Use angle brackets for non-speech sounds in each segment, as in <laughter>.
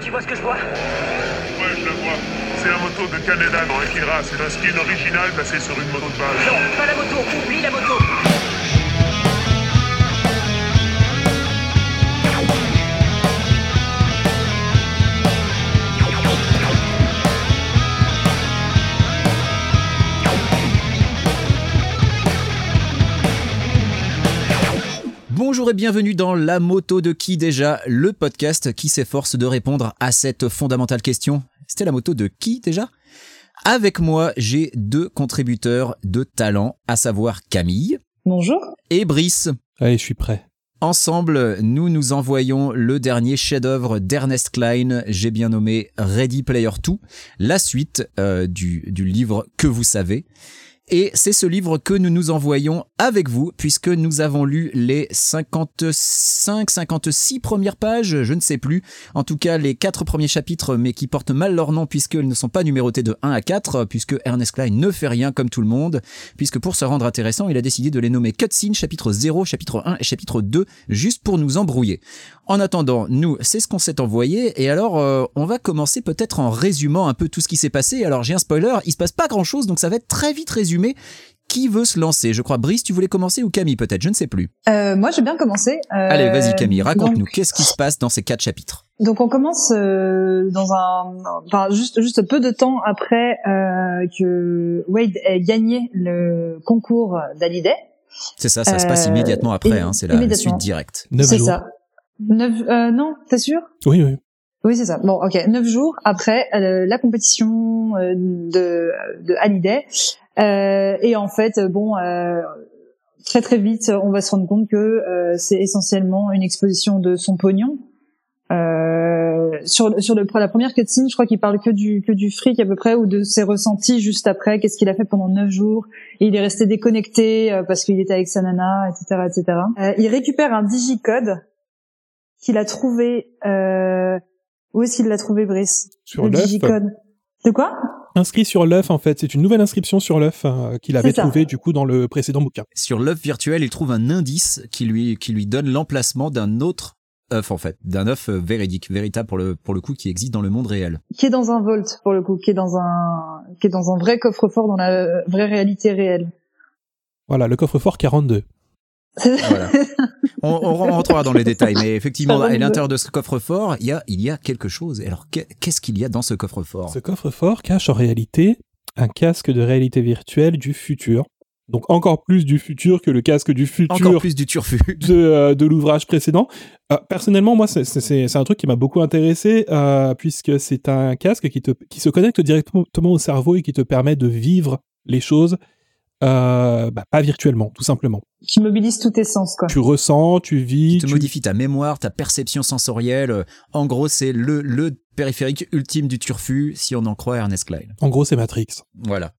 Tu vois ce que je vois? Ouais, je la vois. C'est la moto de Canada dans Akira. C'est un skin original placé sur une moto de base. Non, pas la moto, oublie la moto Bonjour et bienvenue dans La moto de qui déjà, le podcast qui s'efforce de répondre à cette fondamentale question. C'était la moto de qui déjà? Avec moi, j'ai deux contributeurs de talent, à savoir Camille Bonjour. et Brice. Allez, je suis prêt. Ensemble, nous nous envoyons le dernier chef-d'œuvre d'Ernest Klein, j'ai bien nommé Ready Player 2, la suite euh, du, du livre que vous savez. Et c'est ce livre que nous nous envoyons avec vous, puisque nous avons lu les 55, 56 premières pages, je ne sais plus. En tout cas, les quatre premiers chapitres, mais qui portent mal leur nom, puisqu'ils ne sont pas numérotés de 1 à 4, puisque Ernest Klein ne fait rien comme tout le monde, puisque pour se rendre intéressant, il a décidé de les nommer Cutscene, chapitre 0, chapitre 1 et chapitre 2, juste pour nous embrouiller. En attendant, nous, c'est ce qu'on s'est envoyé, et alors, euh, on va commencer peut-être en résumant un peu tout ce qui s'est passé. Alors, j'ai un spoiler, il se passe pas grand chose, donc ça va être très vite résumé. Qui veut se lancer? Je crois, Brice, tu voulais commencer ou Camille peut-être, je ne sais plus. Euh, moi, j'ai bien commencé. Euh, Allez, vas-y Camille, raconte-nous, donc- qu'est-ce qui se passe dans ces quatre chapitres? Donc, on commence euh, dans un, enfin, juste juste peu de temps après euh, que Wade ait gagné le concours d'Hallyday. C'est ça, ça se passe immédiatement après, hein, c'est la suite directe. Neuf C'est jours. ça. Neuf, euh, non, t'es sûr? Oui, oui. Oui, c'est ça. Bon, ok. Neuf jours après euh, la compétition euh, de, de Hallyday. Euh, et en fait, euh, bon, euh, très très vite, on va se rendre compte que euh, c'est essentiellement une exposition de son pognon. Euh, sur sur le, la première cutscene, je crois qu'il parle que du que du fric à peu près ou de ses ressentis juste après. Qu'est-ce qu'il a fait pendant neuf jours Et il est resté déconnecté euh, parce qu'il était avec sa nana, etc., etc. Euh, il récupère un digicode qu'il a trouvé. Euh, où est-ce qu'il l'a trouvé, Brice Sur Le digicode? De quoi? Inscrit sur l'œuf, en fait. C'est une nouvelle inscription sur l'œuf euh, qu'il avait trouvé, du coup, dans le précédent bouquin. Sur l'œuf virtuel, il trouve un indice qui lui, qui lui donne l'emplacement d'un autre œuf en fait, d'un œuf euh, véridique, véritable pour le, pour le coup qui existe dans le monde réel. Qui est dans un vault pour le coup, qui est dans un qui est dans un vrai coffre-fort dans la vraie réalité réelle. Voilà, le coffre-fort 42. Voilà. <laughs> On, on rentrera dans les détails, mais effectivement, à l'intérieur de ce coffre-fort, il y a, il y a quelque chose. Alors, qu'est- qu'est-ce qu'il y a dans ce coffre-fort? Ce coffre-fort cache en réalité un casque de réalité virtuelle du futur. Donc encore plus du futur que le casque du Encore futur plus du turfu. de, euh, de l'ouvrage précédent. Euh, personnellement, moi, c'est- un truc qui m'a beaucoup intéressé, euh, puisque c'est un casque qui, te, qui se connecte directement au cerveau et qui te permet de vivre les choses, euh, bah, pas virtuellement, tout simplement. qui mobilise tous tes sens quoi. Tu ressens, tu vis, te tu- modifie ta mémoire, ta perception sensorielle. En gros, c'est le, le périphérique ultime du turfu, si on en croit Ernest Klein. En gros, c'est Matrix. Voilà.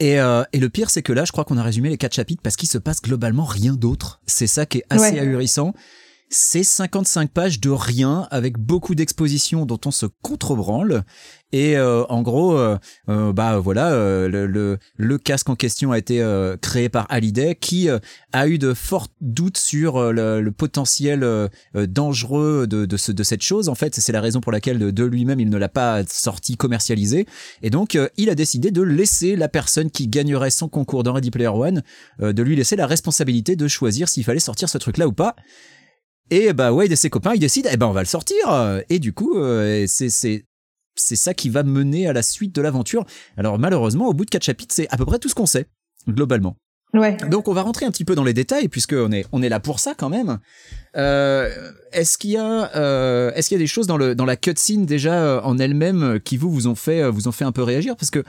Et, euh, et le pire, c'est que là, je crois qu'on a résumé les quatre chapitres parce qu'il se passe globalement rien d'autre. C'est ça qui est assez Ouais. ahurissant. C'est 55 pages de rien avec beaucoup d'expositions dont on se contrebranle. Et euh, en gros, euh, euh, bah voilà, euh, le, le, le casque en question a été euh, créé par Hallyday qui euh, a eu de forts doutes sur le, le potentiel dangereux de, de, ce, de cette chose. En fait, c'est la raison pour laquelle de, de lui-même il ne l'a pas sorti commercialisé. Et donc, il a décidé de laisser la personne qui gagnerait son concours dans Ready Player One, de lui laisser la responsabilité de choisir s'il fallait sortir ce truc-là ou pas. Et bah Wade et ses copains, ils décident, eh ben on va le sortir. Et du coup, euh, c'est c'est c'est ça qui va mener à la suite de l'aventure. Alors malheureusement, au bout de quatre chapitres, c'est à peu près tout ce qu'on sait globalement. Ouais. Donc on va rentrer un petit peu dans les détails puisque on est on est là pour ça quand même. Euh, est-ce qu'il y a euh, est-ce qu'il y a des choses dans le dans la cutscene déjà en elle-même qui vous vous ont fait vous ont fait un peu réagir? Parce que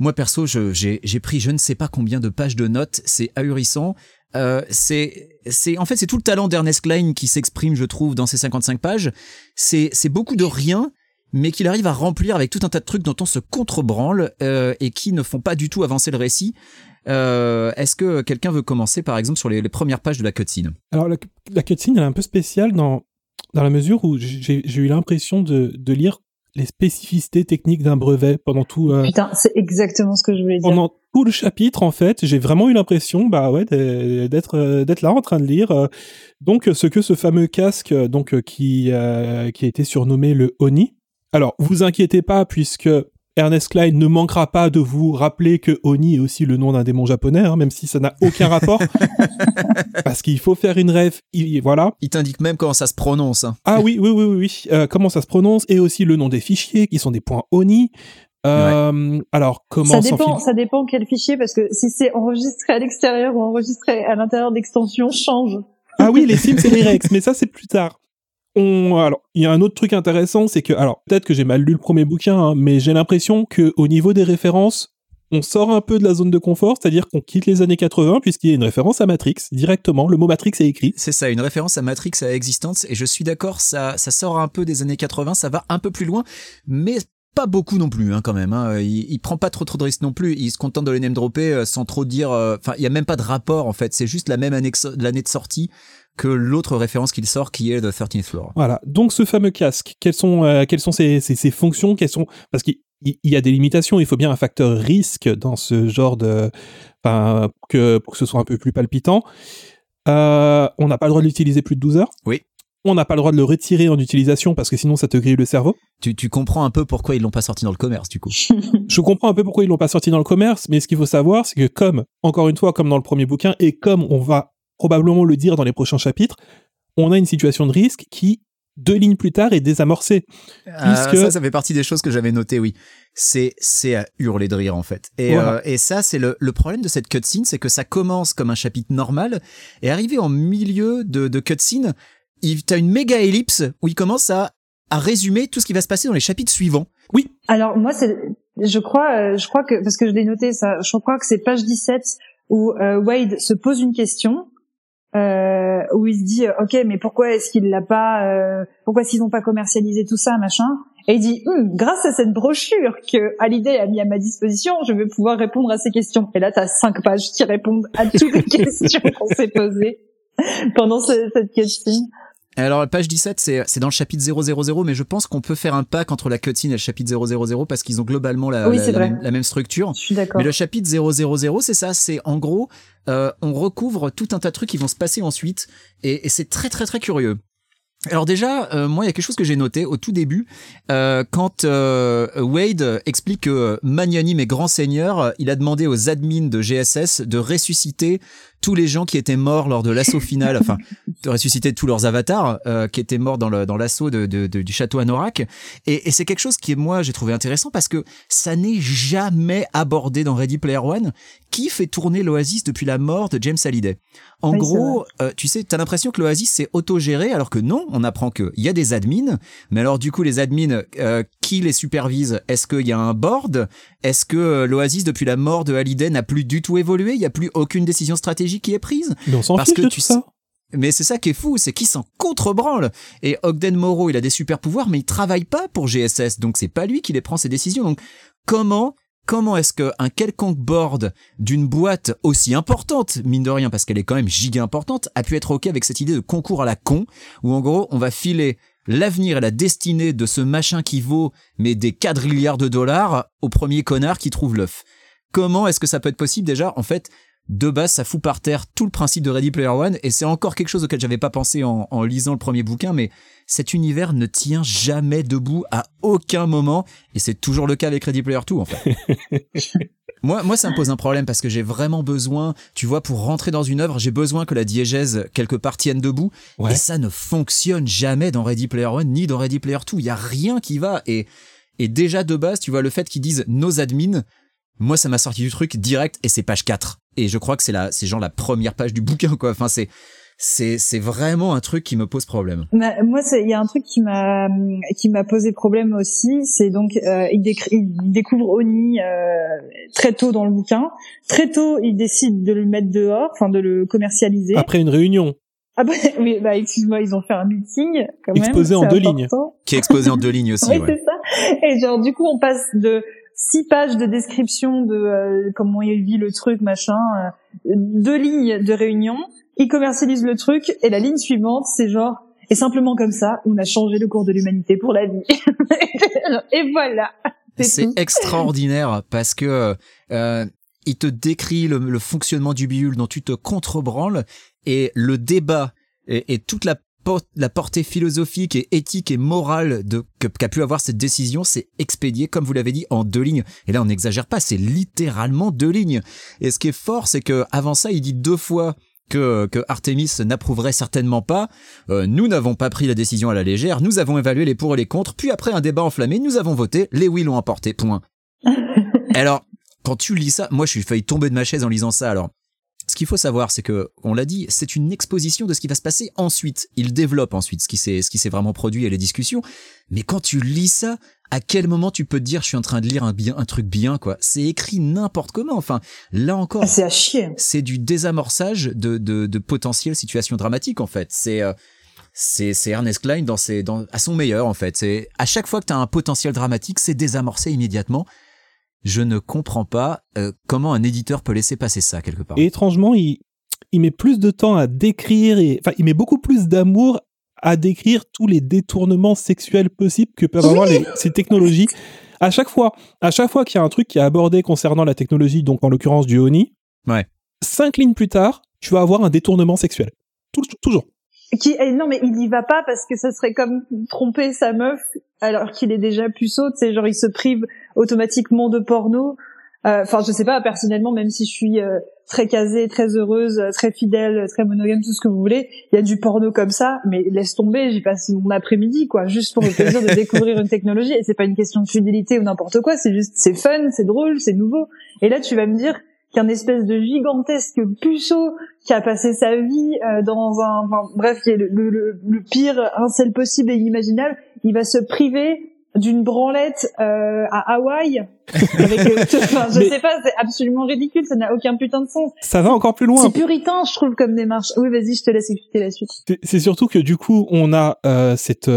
moi perso j'ai pris je ne sais pas combien de pages de notes c'est ahurissant. Euh, c'est c'est en fait c'est tout le talent d'Ernest Klein qui s'exprime je trouve dans ces 55 pages. C'est c'est beaucoup de rien mais qu'il arrive à remplir avec tout un tas de trucs dont on se contrebranle euh, et qui ne font pas du tout avancer le récit. Euh, Est-ce que quelqu'un veut commencer, par exemple, sur les, les premières pages de la cutscene? Alors, la, la cutscene, elle est un peu spéciale dans, dans la mesure où j'ai j'ai eu l'impression de, de lire les spécificités techniques d'un brevet pendant tout. Euh, Putain, c'est exactement ce que je voulais dire. Pendant tout le chapitre, en fait, j'ai vraiment eu l'impression, bah ouais, d'être euh, d'être là en train de lire. Euh, donc, ce que ce fameux casque, donc qui qui a été surnommé le Oni. Alors, vous inquiétez pas, puisque Ernest Klein ne manquera pas de vous rappeler que Oni est aussi le nom d'un démon japonais, hein, même si ça n'a aucun rapport. <laughs> Parce qu'il faut faire une rêve, voilà. Il t'indique même comment ça se prononce. Hein. Ah oui, oui, oui, oui, oui. Euh, comment ça se prononce, et aussi le nom des fichiers, qui sont des points Oni. Euh, Alors, comment ça dépend, ça dépend quel fichier, parce que si c'est enregistré à l'extérieur ou enregistré à l'intérieur d'extension, change. Ah oui, les Sims et les Rex, mais ça c'est plus tard alors, il y a un autre truc intéressant, c'est que, alors, peut-être que j'ai mal lu le premier bouquin, hein, mais j'ai l'impression que au niveau des références, on sort un peu de la zone de confort, c'est-à-dire qu'on quitte les années 80 puisqu'il y a une référence à Matrix directement. Le mot Matrix est écrit. C'est ça, une référence à Matrix à Existence. Et je suis d'accord, ça, ça sort un peu des années 80, ça va un peu plus loin, mais pas beaucoup non plus hein, quand même. Hein. Il, prend pas trop trop de risques non plus. Il se contente de les name dropper euh, sans trop dire. Euh, enfin, il y a même pas de rapport en fait. C'est juste la même année l'année de sortie que l'autre référence qu'il sort qui est The 13th Floor. Voilà. Donc ce fameux casque, quelles sont, euh, quelles sont ses, ses, fonctions? Quelles sont... Parce qu'il y a des limitations, il faut bien un facteur risque dans ce genre de... Enfin, que, pour que ce soit un peu plus palpitant. Euh, on n'a pas le droit de l'utiliser plus de 12 heures. Oui. On n'a pas le droit de le retirer en utilisation parce que sinon ça te grille le cerveau. Tu, tu comprends un peu pourquoi ils l'ont pas sorti dans le commerce du coup. <laughs> Je comprends un peu pourquoi ils l'ont pas sorti dans le commerce, mais ce qu'il faut savoir, c'est que comme, encore une fois, comme dans le premier bouquin, et comme on va probablement le dire dans les prochains chapitres, on a une situation de risque qui, deux lignes plus tard, est désamorcée. Euh, ça, ça fait partie des choses que j'avais notées, oui. C'est, c'est à hurler de rire, en fait. Et, euh, et ça, c'est le, le problème de cette cutscene, c'est que ça commence comme un chapitre normal, et arrivé en milieu de, de cutscene, t'as une méga ellipse où il commence à, à résumer tout ce qui va se passer dans les chapitres suivants. Oui. Alors, moi, c'est, je crois, euh, je crois que, parce que je l'ai noté, ça, je crois que c'est page 17 où Wade se pose une question euh, où il se dit ok mais pourquoi est-ce qu'il l'a pas euh, pourquoi qu'ils n'ont pas commercialisé tout ça machin? Et il dit hum, grâce à cette brochure que Hallyday a mis à ma disposition je vais pouvoir répondre à ces questions et là tu as cinq pages qui répondent à toutes les <laughs> questions qu'on s'est posées pendant cette question alors, page 17, c'est dans le chapitre 000, mais je pense qu'on peut faire un pack entre la cutscene et le chapitre 000 parce qu'ils ont globalement la, la, même, structure. Je suis d'accord. Mais le chapitre 000, c'est ça, c'est en gros, euh, on recouvre tout un tas de trucs qui vont se passer ensuite, et, et c'est très très très curieux. Alors déjà, euh, moi, il y a quelque chose que j'ai noté au tout début, euh, quand euh, Wade explique que magnanime et grand seigneur, il a demandé aux admins de GSS de ressusciter tous les gens qui étaient morts lors de l'assaut final, enfin, de ressusciter tous leurs avatars euh, qui étaient morts dans le dans l'assaut de, de, du château Anorak. Et, et c'est quelque chose qui, moi, j'ai trouvé intéressant parce que ça n'est jamais abordé dans Ready Player One. Qui fait tourner l'Oasis depuis la mort de James Hallyday En gros, euh, tu sais, t'as l'impression que l'Oasis c'est autogéré, alors que non, on apprend qu'il y a des admins. Mais alors, du coup, les admins, euh, qui les supervise? Est-ce qu'il y a un board? Est-ce que l'Oasis, depuis la mort de Hallyday, n'a plus du tout évolué? Il n'y a plus aucune décision stratégique? Qui est prise. Mais on s'en Parce que tu ça. Mais c'est ça qui est fou, c'est qu'il s'en contrebranle. Et Ogden Morrow, il a des super pouvoirs, mais il travaille pas pour GSS, donc c'est pas lui qui les prend ses décisions. Donc comment comment est-ce qu'un quelconque board d'une boîte aussi importante, mine de rien, parce qu'elle est quand même giga importante, a pu être ok avec cette idée de concours à la con, où en gros on va filer l'avenir et la destinée de ce machin qui vaut mais des quadrilliards de dollars au premier connard qui trouve l'œuf. Comment est-ce que ça peut être possible déjà En fait, de base, ça fout par terre tout le principe de Ready Player One, et c'est encore quelque chose auquel j'avais pas pensé en, lisant le premier bouquin, mais cet univers ne tient jamais debout à aucun moment, et c'est toujours le cas avec Ready Player 2, en fait. <laughs> moi, moi, ça me pose un problème parce que j'ai vraiment besoin, tu vois, pour rentrer dans une œuvre, j'ai besoin que la diégèse quelque part tienne debout, et ça ne fonctionne jamais dans Ready Player One ni dans Ready Player 2. Il y a rien qui va, et et déjà de base, tu vois, le fait qu'ils disent nos admins, moi ça m'a sorti du truc direct et c'est page 4 et je crois que c'est la c'est genre la première page du bouquin quoi enfin c'est c'est c'est vraiment un truc qui me pose problème. Bah, moi, il y a un truc qui m'a qui m'a posé problème aussi, c'est donc euh, il, il, découvre Oni euh, très tôt dans le bouquin. Très tôt, il décide de le mettre dehors, enfin de le commercialiser. Après une réunion. Ah bah <laughs> oui, bah excuse-moi, ils ont fait un meeting quand exposé en deux lignes. Qui est exposé en deux lignes <laughs> aussi. oui, c'est ça. Et genre du coup, on passe de six pages de description de euh, comment il vit le truc, machin, euh, deux lignes de réunion. Il commercialise le truc et la ligne suivante, c'est genre Et simplement comme ça, on a changé le cours de l'humanité pour la vie. <laughs> et voilà. C'est extraordinaire parce que euh, il te décrit le, le fonctionnement du bidule dont tu te contrebranles et le débat et, et toute la, la portée philosophique et éthique et morale de qu'a pu avoir cette décision, c'est expédié comme vous l'avez dit en deux lignes. Et là, on n'exagère pas, c'est littéralement deux lignes. Et ce qui est fort, c'est que avant ça, il dit deux fois que, que Artemis n'approuverait certainement pas. Euh, nous n'avons pas pris la décision à la légère, nous avons évalué les pour et les contre, puis après un débat enflammé, nous avons voté, les oui l'ont emporté, point. <laughs> Alors, quand tu lis ça, moi je suis failli tomber de ma chaise en lisant ça. Alors, ce qu'il faut savoir, c'est que, on l'a dit, c'est une exposition de ce qui va se passer ensuite. Il développe ensuite ce qui s'est, ce qui s'est vraiment produit et les discussions. Mais quand tu lis ça, à quel moment tu peux te dire, je suis en train de lire un bien, un truc bien, quoi? C'est écrit n'importe comment. Enfin, là encore, Ah, c'est à chier. c'est du désamorçage de, de, de potentielles situations dramatiques en fait. C'est euh, c'est c'est Ernest Klein dans ses dans à son meilleur en fait. C'est à chaque fois que tu as un potentiel dramatique, c'est désamorcé immédiatement. Je ne comprends pas euh, comment un éditeur peut laisser passer ça quelque part. Et étrangement, il, il met plus de temps à décrire, et, enfin, il met beaucoup plus d'amour à décrire tous les détournements sexuels possibles que peuvent avoir les- ces technologies. À chaque fois, à chaque fois qu'il y a un truc qui est abordé concernant la technologie, donc en l'occurrence du Oni, Ouais. cinq lignes plus tard, tu vas avoir un détournement sexuel. Tou- toujours. Qui, eh, non, mais il y va pas parce que ça serait comme tromper sa meuf alors qu'il est déjà puceau. Tu sais, genre il se prive automatiquement de porno. Euh, Enfin, je sais pas personnellement, même si je suis euh, très casée, très heureuse, euh, très fidèle, très monogame, tout ce que vous voulez, il y a du porno comme ça. Mais laisse tomber, j'y passe mon après-midi, quoi, juste pour le plaisir de <laughs> découvrir une technologie. Et c'est pas une question de fidélité ou n'importe quoi. C'est juste, c'est fun, c'est drôle, c'est nouveau. Et là, tu vas me dire qu'un espèce de gigantesque puceau qui a passé sa vie euh, dans un, enfin, bref, qui est le, le, le- le pire incel possible et inimaginable, il va se priver d'une branlette euh, à Hawaï. Avec, euh, enfin, je <laughs> Mais- sais pas, c'est absolument ridicule, ça n'a aucun putain de sens. Ça va encore plus loin. C'est puritain, je trouve, comme démarche. Oui, vas-y, je te laisse expliquer la suite. C'est- surtout que du coup, on a euh, cette,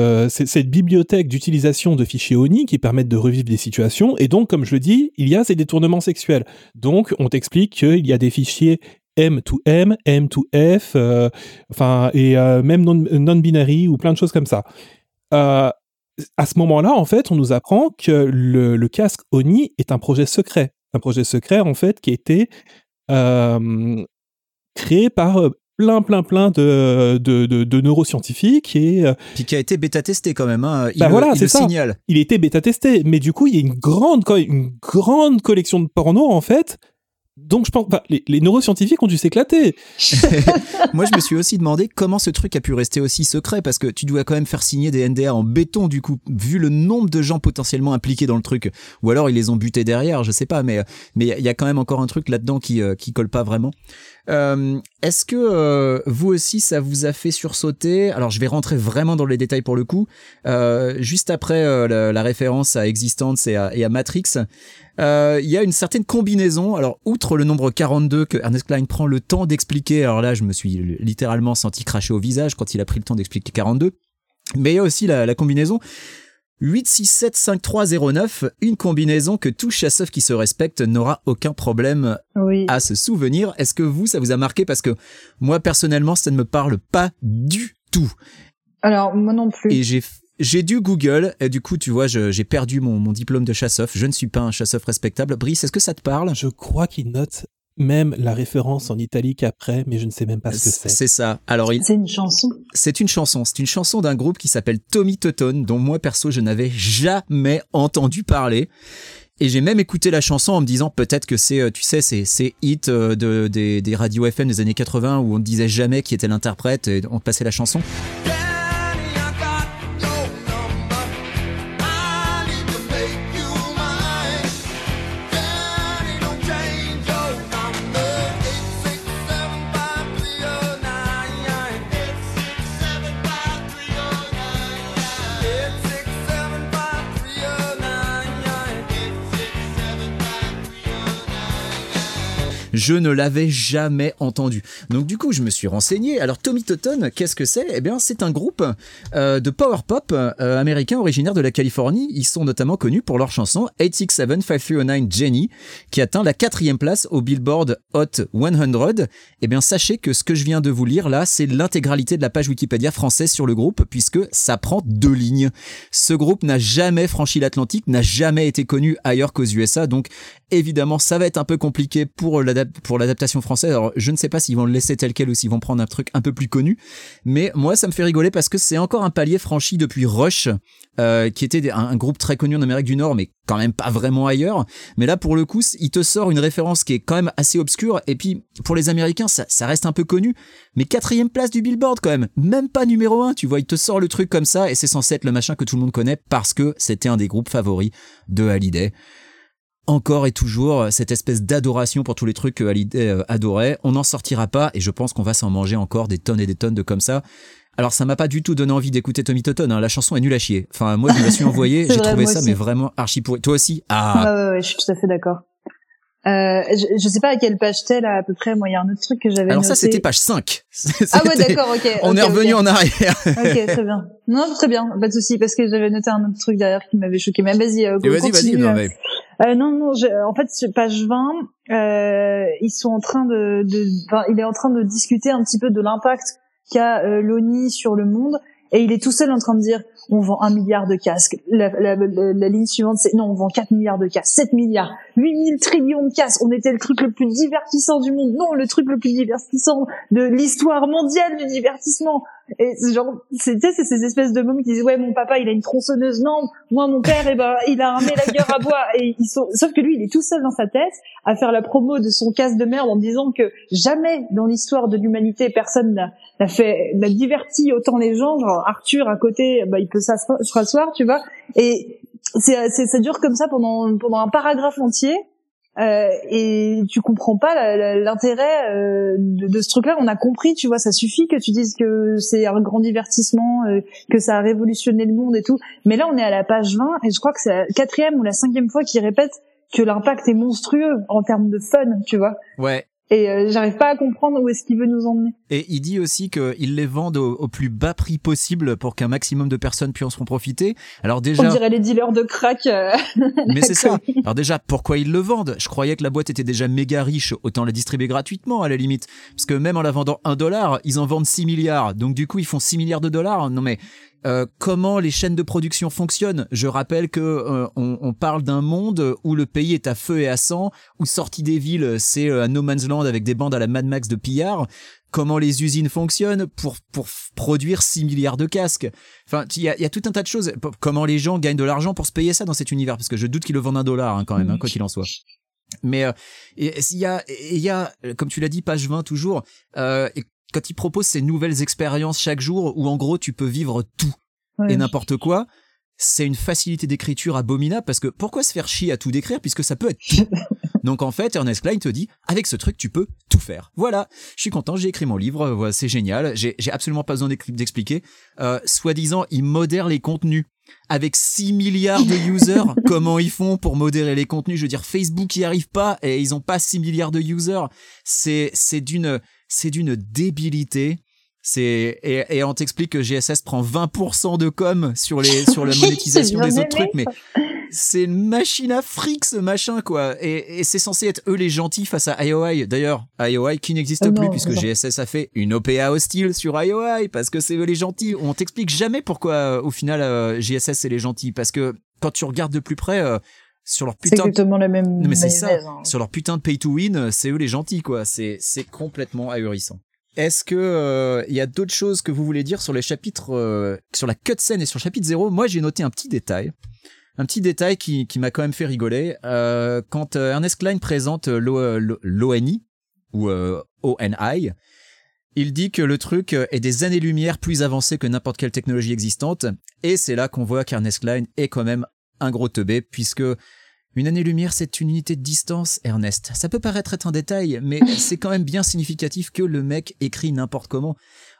bibliothèque d'utilisation de fichiers ONI qui permettent de revivre des situations. Et donc, comme je le dis, il y a ces détournements sexuels. Donc, on t'explique qu'il y a des fichiers M to M, M to F, enfin, et même non- non-binary ou plein de choses comme ça. Euh, à ce moment-là, en fait, on nous apprend que le, le casque ONI est un projet secret. Un projet secret, en fait, qui a été euh, créé par euh, plein, plein, plein de, de, de, de neuroscientifiques et euh, Puis qui a été bêta testé quand même. Hein. Il, Bah le- voilà, il c'est le ça. signale. il a été bêta-testé. Mais du coup, il y a une grande, une grande collection de porno, en fait. Donc, je pense, enfin, les, les neuroscientifiques ont dû s'éclater. <laughs> Moi, je me suis aussi demandé comment ce truc a pu rester aussi secret parce que tu dois quand même faire signer des NDA en béton du coup, vu le nombre de gens potentiellement impliqués dans le truc. Ou alors ils les ont butés derrière, je sais pas, mais mais il y a quand même encore un truc là-dedans qui euh, qui colle pas vraiment. Euh, Est-ce que euh, vous aussi ça vous a fait sursauter? Alors je vais rentrer vraiment dans les détails pour le coup. Euh, juste après euh, la, référence à Existence et à, Matrix, euh, il y a une certaine combinaison. Alors outre le nombre 42 que Ernest Klein prend le temps d'expliquer, alors là je me suis littéralement senti cracher au visage quand il a pris le temps d'expliquer 42. Mais il y a aussi la combinaison 8675309, une combinaison que tout chasseur qui se respecte n'aura aucun problème Oui. à se souvenir. Est-ce que vous, ça vous a marqué? Parce que moi, personnellement, ça ne me parle pas du tout. Alors, moi non plus. Et j'ai j'ai dû Google, et du coup, tu vois, j'ai perdu mon, mon diplôme de chasseuf. Je ne suis pas un chasseur respectable. Brice, est-ce que ça te parle? Je crois qu'il note même la référence en italique après, mais je ne sais même pas ce que c'est. C'est ça. Alors, il, C'est une chanson. c'est une chanson. C'est une chanson d'un groupe qui s'appelle Tommy Tutton, dont moi perso je n'avais jamais entendu parler. Et j'ai même écouté la chanson en me disant peut-être que c'est, euh, tu sais, c'est ces hits euh, de, des, des radios FM des années 80 où on ne disait jamais qui était l'interprète et on passait la chanson. Je ne l'avais jamais entendu. Donc du coup, je me suis renseigné. Alors Tommy Totten, qu'est-ce que c'est? Eh bien, c'est un groupe euh, de power pop euh, américain originaire de la Californie. Ils sont notamment connus pour leur chanson 867-5309 Jenny, qui atteint la quatrième place au Billboard Hot 100. Eh bien, sachez que ce que je viens de vous lire là, c'est l'intégralité de la page Wikipédia française sur le groupe, puisque ça prend deux lignes. Ce groupe n'a jamais franchi l'Atlantique, n'a jamais été connu ailleurs qu'aux USA, donc évidemment, ça va être un peu compliqué pour l'adaptation française. Alors, je ne sais pas s'ils vont le laisser tel quel ou s'ils vont prendre un truc un peu plus connu, mais moi, ça me fait rigoler parce que c'est encore un palier franchi depuis Rush, euh, qui était un, groupe très connu en Amérique du Nord, mais quand même pas vraiment ailleurs. Mais là, pour le coup, il te sort une référence qui est quand même assez obscure. Et puis, pour les Américains, ça, ça reste un peu connu. Mais quatrième place du Billboard quand même, même pas numéro un. Tu vois, il te sort le truc comme ça, et c'est censé être le machin que tout le monde connaît parce que c'était un des groupes favoris de Hallyday encore et toujours cette espèce d'adoration pour tous les trucs que Hallyday euh, adorait. On n'en sortira pas et je pense qu'on va s'en manger encore des tonnes et des tonnes de comme ça. Alors ça m'a pas du tout donné envie d'écouter Tommy Totten, hein. la chanson est nulle à chier. Enfin moi je me suis <laughs> envoyé, j'ai trouvé ça mais vraiment archi pourri. Toi aussi? Ah ouais, ouais, ouais, je suis tout à fait d'accord. Euh, je, je, sais pas à quelle page t'es là à peu près. Moi, il y a un autre truc que j'avais. Alors ça, c'était page 5. <laughs> Ah ouais, d'accord, ok. On est revenu en arrière. <laughs> ok, très bien. Non, très bien, pas de souci, parce que j'avais noté un autre truc derrière qui m'avait choqué. Mais vas-y, euh, vas-y, vas-y. Non, mais... euh, non, non. En fait, page 20, euh, ils sont en train de, de enfin, il est en train de discuter un petit peu de l'impact qu'a euh, l'ONI sur le monde, et il est tout seul en train de dire on vend un milliard de casques. La, la, la, ligne suivante, c'est non, on vend 4 milliards de casques, 7 milliards, 8000 trillions de casques. On était le truc le plus divertissant du monde. Non, le truc le plus divertissant de l'histoire mondiale du divertissement. Et genre, c'est c'est ces espèces de mômes qui disent ouais, mon papa, il a une tronçonneuse. Non, moi, mon père, eh ben, il a un gueule à bois. Et ils sont, sauf que lui, il est tout seul dans sa tête à faire la promo de son casque de merde en disant que jamais dans l'histoire de l'humanité, personne n'a fait, n'a diverti autant les gens. Genre Arthur à côté, bah, il peut s'asseoir, tu vois. Et c'est, ça dure comme ça pendant pendant un paragraphe entier. Euh, et tu comprends pas l'intérêt euh, de, ce truc-là. On a compris, tu vois, ça suffit que tu dises que c'est un grand divertissement, euh, que ça a révolutionné le monde et tout. Mais là, on est à la page 20 et je crois que c'est la quatrième ou la cinquième fois qu'il répète que l'impact est monstrueux en termes de fun, tu vois. Ouais, et euh, j'arrive pas à comprendre où est-ce qu'il veut nous emmener. Et il dit aussi qu'ils les vendent au, plus bas prix possible pour qu'un maximum de personnes puissent en profiter. Alors déjà, on dirait les dealers de crack. Euh, <laughs> mais c'est ça. Alors déjà, pourquoi ils le vendent? Je croyais que la boîte était déjà méga riche, autant la distribuer gratuitement à la limite, parce que même en la vendant un dollar, ils en vendent 6 milliards. Donc du coup, ils font 6 milliards de dollars. Non mais euh, comment les chaînes de production fonctionnent? Je rappelle que euh, on, parle d'un monde où le pays est à feu et à sang, où sortie des villes, c'est euh, un no man's land avec des bandes à la Mad Max de pillards. Comment les usines fonctionnent pour pour produire 6 milliards de casques? Enfin, il y a, y a, tout un tas de choses. Comment les gens gagnent de l'argent pour se payer ça dans cet univers? Parce que je doute qu'ils le vendent un dollar hein, quand même, hein, quoi qu'il en soit. Mais il y a, y a, comme tu l'as dit, page 20 toujours. Euh, quand il propose ces nouvelles expériences chaque jour où en gros tu peux vivre tout et n'importe quoi, c'est une facilité d'écriture abominable parce que pourquoi se faire chier à tout décrire puisque ça peut être tout? <laughs> Donc en fait, Ernest Klein te dit, avec ce truc, tu peux tout faire. Voilà, je suis content, j'ai écrit mon livre, voilà, c'est génial, j'ai absolument pas besoin d'expliquer. Euh, Soi-disant, il modère les contenus. Avec 6 milliards de users, <laughs> comment ils font pour modérer les contenus? Je veux dire, Facebook y arrive pas et ils ont pas 6 milliards de users. C'est d'une c'est d'une débilité. C'est et, et, on t'explique que GSS prend 20% de com sur les <laughs> sur la monétisation des autres trucs, mais c'est une machine à fric ce machin quoi. Et, et c'est censé être eux les gentils face à IOI. D'ailleurs, IOI qui n'existe oh plus puisque GSS a fait une OPA hostile sur IOI parce que c'est eux les gentils. On t'explique jamais pourquoi euh, au final euh, GSS c'est les gentils parce que quand tu regardes de plus près. Euh, sur leur putain exactement la même mais c'est ça. hein. sur leur putain de pay to win c'est eux les gentils quoi. C'est c'est complètement ahurissant. Est-ce que euh, il y a d'autres choses que vous voulez dire sur les chapitres, euh, sur la cutscene et sur le chapitre 0 Moi, j'ai noté un petit détail, un petit détail qui, qui m'a quand même fait rigoler. Euh, quand Ernest Klein présente l'ONI ou ONI, il dit que le truc est des années-lumière plus avancé que n'importe quelle technologie existante, et c'est là qu'on voit qu'Ernest Klein est quand même un gros teubé, puisque une année-lumière, c'est une unité de distance, Ernest. Ça peut paraître être un détail, mais <laughs> c'est quand même bien significatif que le mec écrit n'importe comment.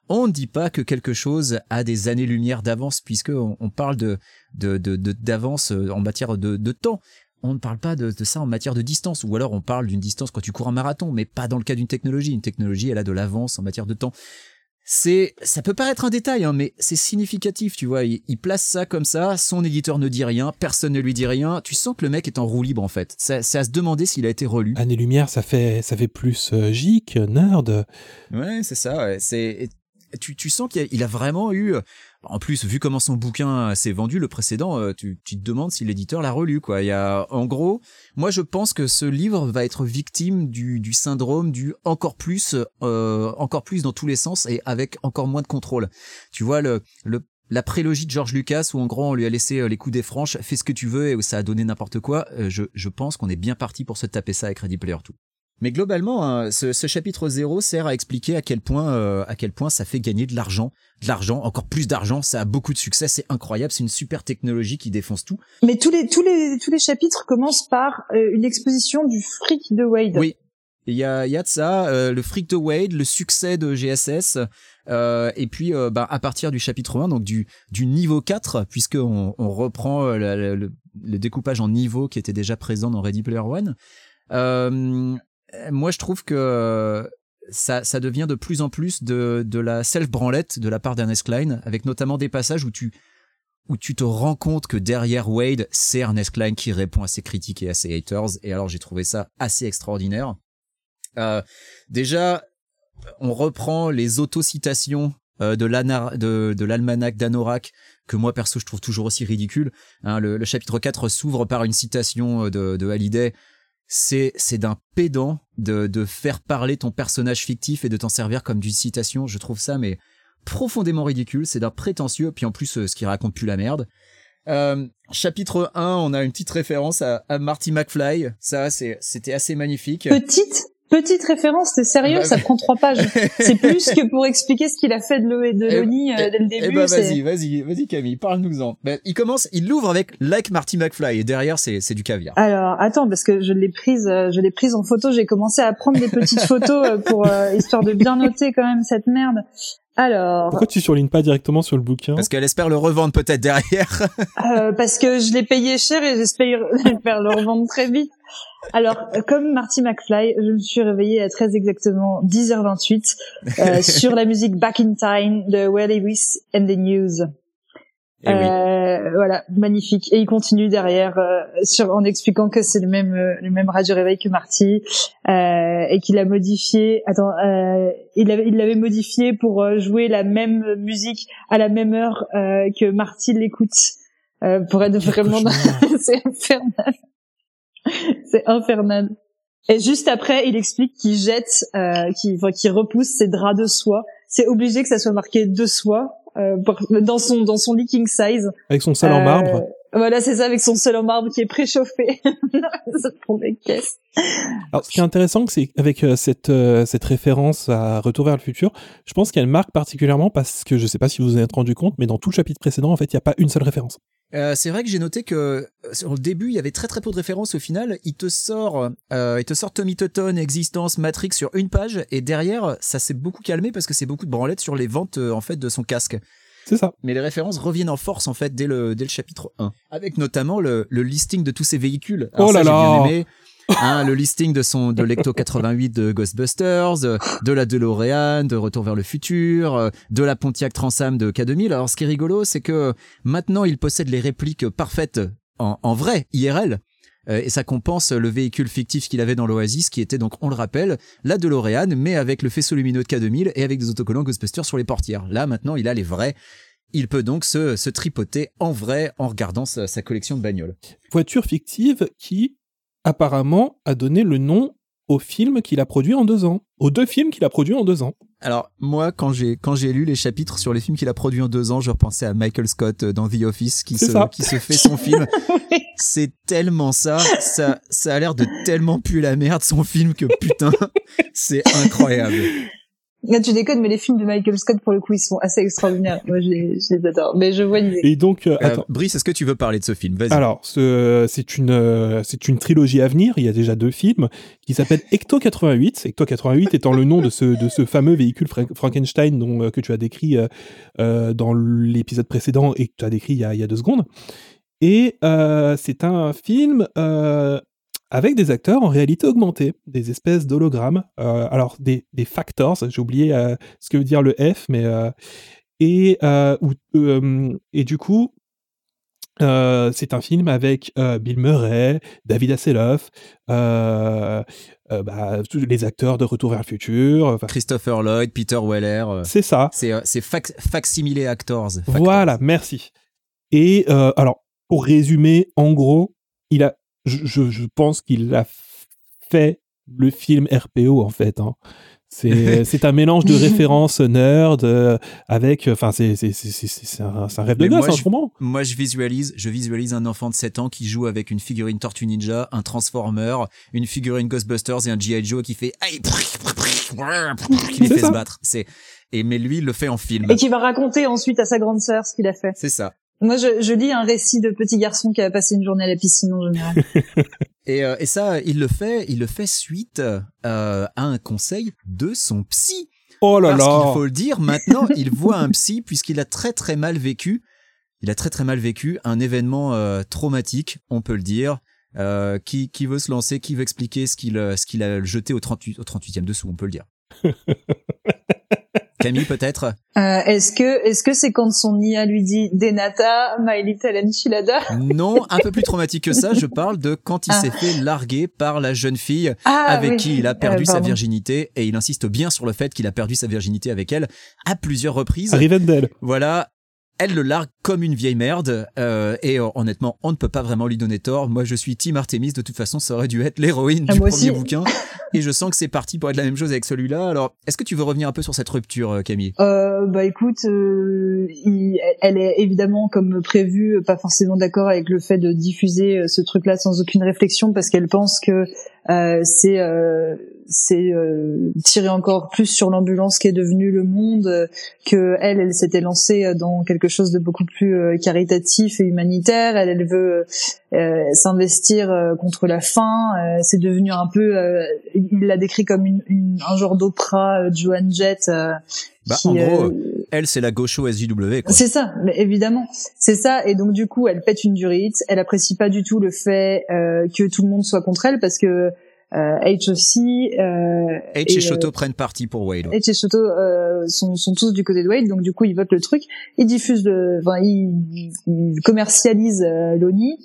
On ne dit pas que quelque chose a des années-lumière d'avance, puisque on, parle de d'avance euh, en matière de, de temps. on ne parle pas de, de, ça en matière de distance, ou alors on parle d'une distance quand tu cours un marathon, mais pas dans le cas d'une technologie. Une technologie, elle a de l'avance en matière de temps. C'est, ça peut paraître un détail, hein, mais c'est significatif, tu vois. Il, il, place ça comme ça, son éditeur ne dit rien, personne ne lui dit rien. Tu sens que le mec est en roue libre en fait. C'est à se demander s'il a été relu. Année Lumière, ça fait, ça fait plus euh, geek, nerd. Ouais, c'est ça. Ouais. C'est, tu, tu sens qu'il a, il a vraiment eu en plus, vu comment son bouquin s'est vendu, le précédent, euh, tu, te demandes si l'éditeur l'a relu, quoi. Il y a, en gros, moi je pense que ce livre va être victime du, syndrome du encore plus, euh, encore plus dans tous les sens et avec encore moins de contrôle. Tu vois le, le la prélogie de George Lucas où en gros on lui a laissé euh, les coups des franches, fais ce que tu veux et où ça a donné n'importe quoi. Je, je pense qu'on est bien parti pour se taper ça avec Ready Player 2. Mais globalement, hein, ce, ce, chapitre 0 sert à expliquer à quel point, euh, à quel point ça fait gagner de l'argent, de l'argent, encore plus d'argent. Ça a beaucoup de succès, c'est incroyable, c'est une super technologie qui défonce tout. Mais tous les tous les tous les chapitres commencent par euh, une exposition du fric de Wade. Oui. Il y a, y a de ça, euh, le fric de Wade, le succès de GSS, euh, et puis bah, à partir du chapitre 1, donc du, du niveau 4, puisqu'on on reprend le, le, le, découpage en niveau qui était déjà présent dans Ready Player One, euh, moi je trouve que ça, ça devient de plus en plus de, de la self-branlette de la part d'Ernest Klein, avec notamment des passages où tu, où tu te rends compte que derrière Wade, c'est Ernest Klein qui répond à ses critiques et à ses haters. Et alors j'ai trouvé ça assez extraordinaire. Euh, déjà, on reprend les autocitations euh, de l'almanach de, de d'Anorak, que moi perso je trouve toujours aussi ridicule. Hein, le, le, chapitre 4 s'ouvre par une citation de, de Hallyday c'est c'est d'un pédant de de faire parler ton personnage fictif et de t'en servir comme d'une citation. Je trouve ça mais profondément ridicule. C'est d'un prétentieux. Puis en plus, euh, ce qui raconte plus la merde. Euh, chapitre 1, on a une petite référence à, à Marty McFly. Ça, c'était assez magnifique. Petite Petite référence, t'es sérieux bah, Ça prend trois pages. <laughs> c'est plus que pour expliquer ce qu'il a fait de l'ONI euh, dès le début. Eh bah vas-y, vas-y, vas-y Camille, parle-nous-en. Ben, il commence, il l'ouvre avec Like Marty McFly et derrière c'est c'est du caviar. Alors attends parce que je l'ai prise, euh, je l'ai prise en photo. J'ai commencé à prendre des petites photos euh, pour histoire de bien noter quand même cette merde. Alors. Pourquoi tu surlignes pas directement sur le bouquin Parce qu'elle espère le revendre peut-être derrière. <laughs> euh, parce que je l'ai payé cher et <laughs> j'espère le revendre très vite. Alors, comme Marty McFly, je me suis réveillée à très exactement 10h28 euh, <laughs> sur la musique Back in Time de Where Lewis and the News. Et eh oui. euh, voilà, magnifique. Et il continue derrière euh, sur en expliquant que c'est le même euh, le même radio réveil que Marty euh, et qu'il a modifié. Attends, il avait il l'avait modifié pour jouer la même musique à la même heure que Marty l'écoute pour être vraiment. <laughs> c'est infernal. c'est infernal. Et juste après, il explique qu'il jette, euh, qu'il qu'il repousse ses draps de soie. C'est obligé que ça soit marqué de soie euh, dans son dans son leaking size. Avec son sol en marbre. Voilà, c'est ça, avec son sol en marbre qui est préchauffé. <laughs> ça prend des caisses. Alors, ce qui est intéressant, c'est avec euh, cette euh, cette référence à Retour vers le futur, je pense qu'elle marque particulièrement parce que je sais pas si vous vous en êtes rendu compte, mais dans tout le chapitre précédent, en fait, il n'y a pas une seule référence. Euh, c'est vrai que j'ai noté que euh, sur le début, il y avait très très peu de références. Au final, il te sort, euh, il te sort Tommy Tutton, Existence, Matrix sur une page, et derrière, ça s'est beaucoup calmé parce que c'est beaucoup de branlettes sur les ventes euh, en fait de son casque. C'est ça. Mais les références reviennent en force en fait dès le dès le chapitre 1, avec notamment le, le listing de tous ces véhicules. Alors oh là ça, là. Bien aimé. Hein, le listing de son de l'Ecto 88 de Ghostbusters, de la DeLorean, de Retour vers le futur, de la Pontiac Transam de K2000. Alors ce qui est rigolo, c'est que maintenant il possède les répliques parfaites en, en vrai IRL. Et ça compense le véhicule fictif qu'il avait dans l'Oasis, qui était donc, on le rappelle, la DeLorean, mais avec le faisceau lumineux de K2000 et avec des autocollants Ghostbusters sur les portières. Là, maintenant, il a les vrais. Il peut donc se, tripoter en vrai en regardant sa, sa collection de bagnoles. Voiture fictive qui, apparemment, a donné le nom au film qu'il a produit en deux ans. Aux deux films qu'il a produits en deux ans. Alors moi, quand j'ai quand j'ai lu les chapitres sur les films qu'il a produits en deux ans, je repensais à Michael Scott dans The Office qui se ça. qui se fait son film. <laughs> C'est tellement ça, ça ça a l'air de tellement puer la merde son film que putain, <laughs> c'est incroyable. Là, tu déconnes, mais les films de Michael Scott, pour le coup, ils sont assez extraordinaires. Moi, je les, je les adore. Mais je vois l'idée. Et donc, euh, Euh, attends. Brice, est-ce que tu veux parler de ce film? Vas-y. Alors, ce- c'est une, euh, c'est une trilogie à venir. Il y a déjà deux films qui s'appellent Ecto 88. Ecto 88 étant le nom de ce, de ce fameux véhicule Fra- Frankenstein dont, euh, que tu as décrit dans l'épisode précédent et que tu as décrit il y a, il y a deux secondes. Et euh, c'est un film euh, avec des acteurs en réalité augmentée, des espèces d'hologrammes. Euh, alors, des, des factors, j'ai oublié euh, ce que veut dire le F, mais. euh, et, où- et du coup, c'est un film avec Bill Murray, David Hasselhoff, bah, les acteurs de Retour vers le futur. Christopher Lloyd, Peter Weller. c'est ça. C'est c'est fac facsimilé actors. factors. Voilà, merci. Et alors, pour résumer, en gros, il a, je, je, je pense qu'il a fait le film RPO en fait. hein. C'est <laughs> c'est un mélange de références nerd euh, avec, enfin, c'est c'est c'est c'est c'est un, c'est un rêve de gosse moi, en je- ce moment. Moi, je visualise, je visualise un enfant de 7 ans qui joue avec une figurine Tortue Ninja, un Transformer, une figurine Ghostbusters et un G.I. Joe qui fait aïe, qui les fait ça. se battre. C'est et mais lui, il le fait en film. Et qui va raconter ensuite à sa grande sœur ce qu'il a fait. C'est ça. Moi, je, je lis un récit de petit garçon qui a passé une journée à la piscine en général. <laughs> Et, euh, et ça, il le fait, il le fait suite euh, à un conseil de son psy. Oh là Parce qu'il là. faut le dire, maintenant, il voit un psy puisqu'il a très très mal vécu. Il a très très mal vécu un événement euh, traumatique, on peut le dire. Euh, qui, qui veut se lancer, qui veut expliquer ce qu'il ce qu'il a jeté au 38 au 38e dessous, on peut le dire. <laughs> Camille peut-être? Euh, est-ce que est-ce que c'est quand son IA lui dit Denata, my little enchilada? Non, un peu plus traumatique que ça, je <laughs> parle de quand il Ah. s'est fait larguer par la jeune fille ah, avec oui. qui il a perdu Euh, sa virginité et il insiste bien sur le fait qu'il a perdu sa virginité avec elle à plusieurs reprises. Rivendell. Voilà, elle le largue comme une vieille merde euh, et euh, honnêtement, on ne peut pas vraiment lui donner tort. Moi, je suis Team Artemis. De toute façon, ça aurait dû être l'héroïne Ah, du premier aussi. bouquin <laughs> et je sens que c'est parti pour être la même chose avec celui-là. Alors, est-ce que tu veux revenir un peu sur cette rupture, euh, Camille? Euh, bah écoute, euh, il- elle est évidemment comme prévu pas forcément d'accord avec le fait de diffuser ce truc-là sans aucune réflexion parce qu'elle pense que euh, c'est euh, c'est euh, tirer encore plus sur l'ambulance qui est devenue le monde, euh, que elle elle s'était lancée dans quelque chose de beaucoup plus euh, caritatif et humanitaire. Elle elle veut s'investir euh, contre la faim. Euh, c'est devenu un peu, euh, il l'a décrit comme une, une- un genre d'Oprah, euh, Joan Jett. euh, Bah, qui, en gros, euh, Elle, c'est la gaucho SJW. C'est ça, mais évidemment, c'est ça. Et donc du coup, elle pète une durite. Elle apprécie pas du tout le fait euh, que tout le monde soit contre elle parce que euh, H aussi. Euh, H et, et, Shoto prennent parti pour Wade. H et Shoto euh, sont, sont tous du côté de Wade, donc du coup ils votent le truc, ils diffusent le, enfin ils, ils commercialisent euh, l'ONI.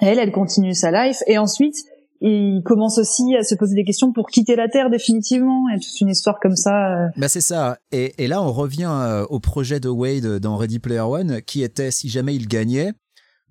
Elle, elle continue sa life et ensuite il commence aussi à se poser des questions pour quitter la Terre définitivement. Il y a toute une histoire comme ça. euh. Bah c'est ça. Et, là, on revient euh, au projet de Wade dans Ready Player One, qui était, si jamais il gagnait,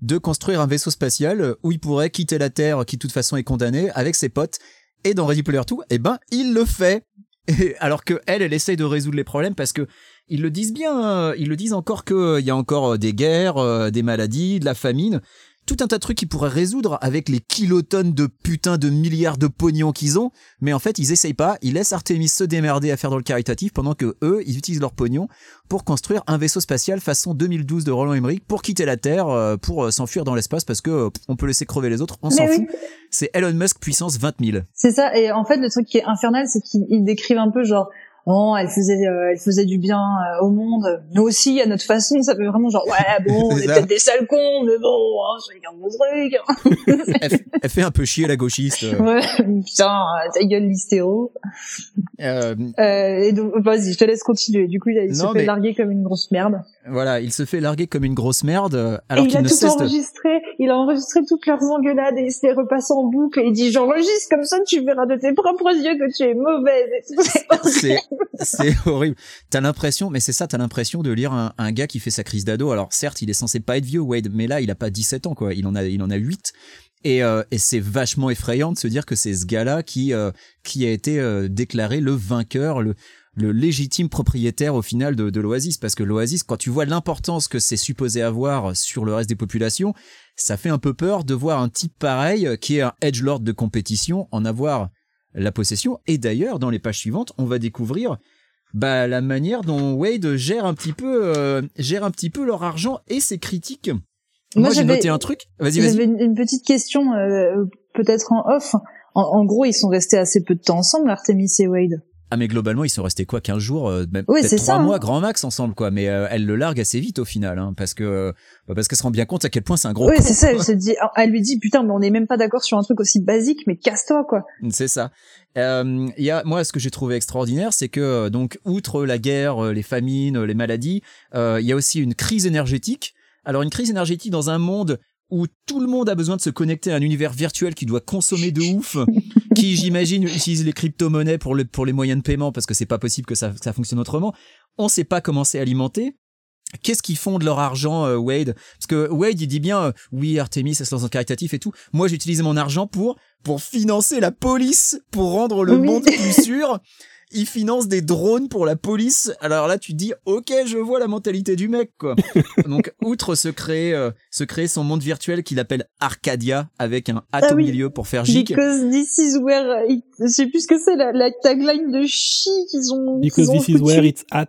de construire un vaisseau spatial où il pourrait quitter la Terre, qui de toute façon est condamnée, avec ses potes. Et dans Ready Player 2, eh ben, il le fait. Et <laughs> alors que elle, elle essaye de résoudre les problèmes parce que ils le disent bien, hein, ils le disent encore que il y a encore euh, des guerres, euh, des maladies, de la famine, tout un tas de trucs qu'ils pourraient résoudre avec les kilotonnes de putain de milliards de pognon qu'ils ont, mais en fait ils essayent pas, ils laissent Artemis se démerder à faire dans le caritatif pendant que eux ils utilisent leur pognon pour construire un vaisseau spatial façon 2012 de Roland Emmerich pour quitter la Terre, euh, pour euh, s'enfuir dans l'espace parce que euh, on peut laisser crever les autres, on s'en fout. C'est Elon Musk puissance 20 000. c'est ça. Et en fait, le truc qui est infernal, c'est qu'ils ils décrivent un peu genre. Oh, elle faisait, euh, elle faisait du bien euh, au monde. Nous aussi, à notre façon, ça fait vraiment genre, ouais, bon, <laughs> on est peut-être des sales cons, mais bon, hein, chacun mon truc. elle, elle fait un peu chier la gauchiste. <laughs> Ouais, putain, euh, ta gueule, l'hystéro. Euh, Euh, et donc, vas-y, je te laisse continuer. Du coup, il, il se Non, fait mais- larguer comme une grosse merde. voilà, il se fait larguer comme une grosse merde euh, alors et il qu'il a ne tout de... enregistré. Il a enregistré toutes leurs engueulades et il se les repasse en boucle. Et il dit, j'enregistre comme ça, tu verras de tes propres yeux que tu es mauvaise. <laughs> C'est. C'est, horrible. T'as l'impression, mais c'est ça, t'as l'impression de lire un, un gars qui fait sa crise d'ado. Alors certes, il est censé pas être vieux, Wade, mais là, il a pas 17 ans, quoi. Il en a, il en a 8. Et, euh, et c'est vachement effrayant de se dire que c'est ce gars-là qui, euh, qui a été euh, déclaré le vainqueur, le, le légitime propriétaire au final de, de l'Oasis. Parce que l'Oasis, quand tu vois l'importance que c'est supposé avoir sur le reste des populations, ça fait un peu peur de voir un type pareil, euh, qui est un edgelord de compétition, en avoir la possession. Et d'ailleurs, dans les pages suivantes, on va découvrir bah, la manière dont Wade gère un petit peu, euh, gère un petit peu leur argent et ses critiques. Moi, j'ai j'avais- noté un truc. Vas-y, vas-y. J'avais une, une petite question, euh, peut-être en off. En, en gros, ils sont restés assez peu de temps ensemble, Artemis et Wade. Ah mais globalement ils sont restés quoi 15 jours, euh, même Oui, peut-être c'est 3 ça, hein. mois grand max ensemble quoi. Mais euh, elle le largue assez vite au final, hein, parce que euh, parce qu'elle se rend bien compte à quel point c'est un gros. Oui, c'est ça. Elle se dit, elle lui dit, putain, mais on est même pas d'accord sur un truc aussi basique, mais casse-toi, quoi. C'est ça. Euh, y a moi ce que j'ai trouvé extraordinaire, c'est que donc outre la guerre, les famines, les maladies, euh, il y a aussi une crise énergétique. Alors une crise énergétique dans un monde où tout le monde a besoin de se connecter à un univers virtuel qui doit consommer de ouf, <laughs> qui j'imagine utilise les crypto-monnaies pour, le, pour les moyens de paiement parce que c'est pas possible que ça, que ça fonctionne autrement. On sait pas comment c'est alimenté. Qu'est-ce qu'ils font de leur argent, euh, Wade? Parce que Wade, il dit bien, euh, oui, Artemis, ça se lance en caritatif et tout. Moi, j'ai utilisé mon argent pour pour financer la police, pour rendre le Oui. monde plus sûr. <laughs> Il finance des drones pour la police. Alors là, tu te dis, ok, je vois la mentalité du mec, quoi. <laughs> Donc, outre se créer, euh, se créer son monde virtuel qu'il appelle Arcadia avec un hâte Ah au oui. milieu pour faire gic. Because this is where, it- je sais plus ce que c'est, la, la tagline de chi qu'ils ont, Because ont this is where it's at.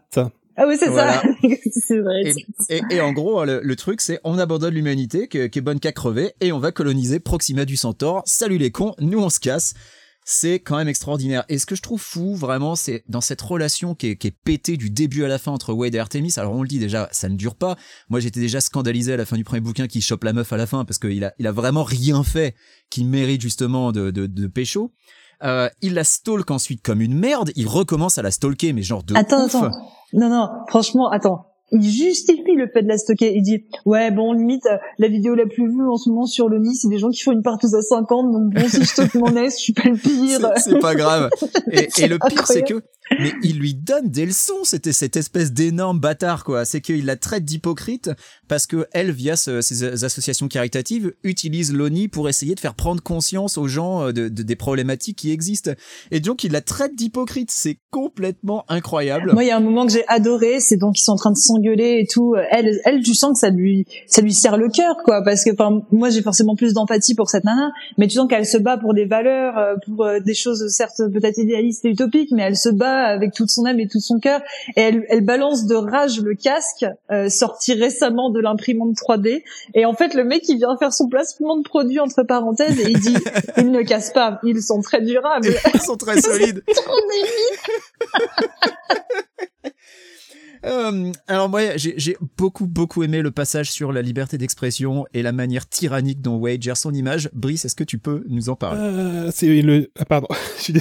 Ah oui, c'est Voilà. ça. <laughs> c'est vrai. Et, et, et en gros, le, le truc, c'est on abandonne l'humanité, qui est bonne qu'à crever, et on va coloniser Proxima du Centaure. Salut les cons, nous on se casse. C'est quand même extraordinaire. Et ce que je trouve fou, vraiment, c'est dans cette relation qui est, qui est pétée du début à la fin entre Wade et Artemis. Alors on le dit déjà, ça ne dure pas. Moi j'étais déjà scandalisé à la fin du premier bouquin qui chope la meuf à la fin parce qu'il a, il a vraiment rien fait qui mérite justement de, de, de pécho. Euh, il la stalk ensuite comme une merde. Il recommence à la stalker, mais genre de Attends, ouf. attends. Non, non, franchement, attends. Il justifie le fait de la stocker. Il dit, ouais, bon, limite, euh, la vidéo la plus vue en ce moment sur le nid, c'est des gens qui font une partouze à 50, donc bon, si je stocke mon ex, je suis pas le pire. C'est- pas grave. <laughs> Et, et le pire, c'est que, mais il lui donne des leçons. C'était cette espèce d'énorme bâtard, quoi. C'est qu'il la traite d'hypocrite parce que elle, via ce- associations caritatives, utilise l'ONI pour essayer de faire prendre conscience aux gens euh, de- des problématiques qui existent. Et donc, il la traite d'hypocrite. C'est complètement incroyable. Moi, il y a un moment que j'ai adoré, c'est donc ils sont en train de s'engueuler et tout. Elle, elle, tu sens que ça lui, ça lui serre le cœur, quoi, parce que, enfin, moi, j'ai forcément plus d'empathie pour cette nana, mais tu sens qu'elle se bat pour des valeurs, euh, pour euh, des choses certes peut-être idéalistes et utopiques, mais elle se bat avec toute son âme et tout son cœur, et elle, elle balance de rage le casque euh, sorti récemment de l'imprimante 3D, et en fait, le mec, il vient faire son placement de produit entre parenthèses et il dit, <laughs> ils ne cassent pas, ils sont très durables. Ils sont très solides. <laughs> <laughs> Euh, alors moi, j'ai beaucoup beaucoup aimé le passage sur la liberté d'expression et la manière tyrannique dont Wade gère son image. Brice, est-ce que tu peux nous en parler? Euh, c'est le. Ah, pardon. <laughs>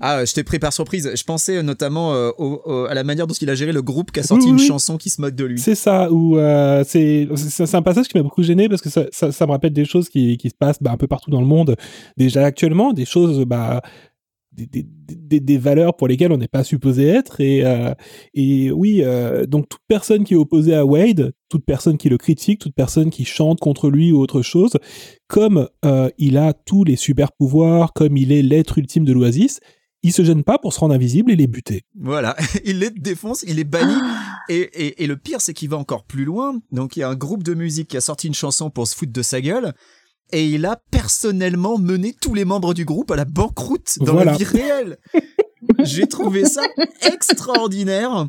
Ah, euh, je t'ai pris par surprise. Je pensais euh, notamment euh, au- au- à la manière dont il a géré le groupe qui a sorti Oui, une oui. chanson qui se moque de lui. C'est ça, ou euh, c'est c'est c'est un passage qui m'a beaucoup gêné parce que ça, ça, ça me rappelle des choses qui, qui se passent bah, un peu partout dans le monde déjà actuellement, des choses bah des, des, des, des valeurs pour lesquelles on n'est pas supposé être et euh, et oui euh, donc toute personne qui est opposée à Wade, toute personne qui le critique, toute personne qui chante contre lui ou autre chose, comme euh, il a tous les super pouvoirs, comme il est l'être ultime de l'Oasis, il se gêne pas pour se rendre invisible et les buter. Voilà, <laughs> il les défonce, il est banni. Et, et, et le pire, c'est qu'il va encore plus loin. Donc il y a un groupe de musique qui a sorti une chanson pour se foutre de sa gueule. Et il a personnellement mené tous les membres du groupe à la banqueroute dans Voilà. la vie réelle. <laughs> J'ai trouvé ça extraordinaire.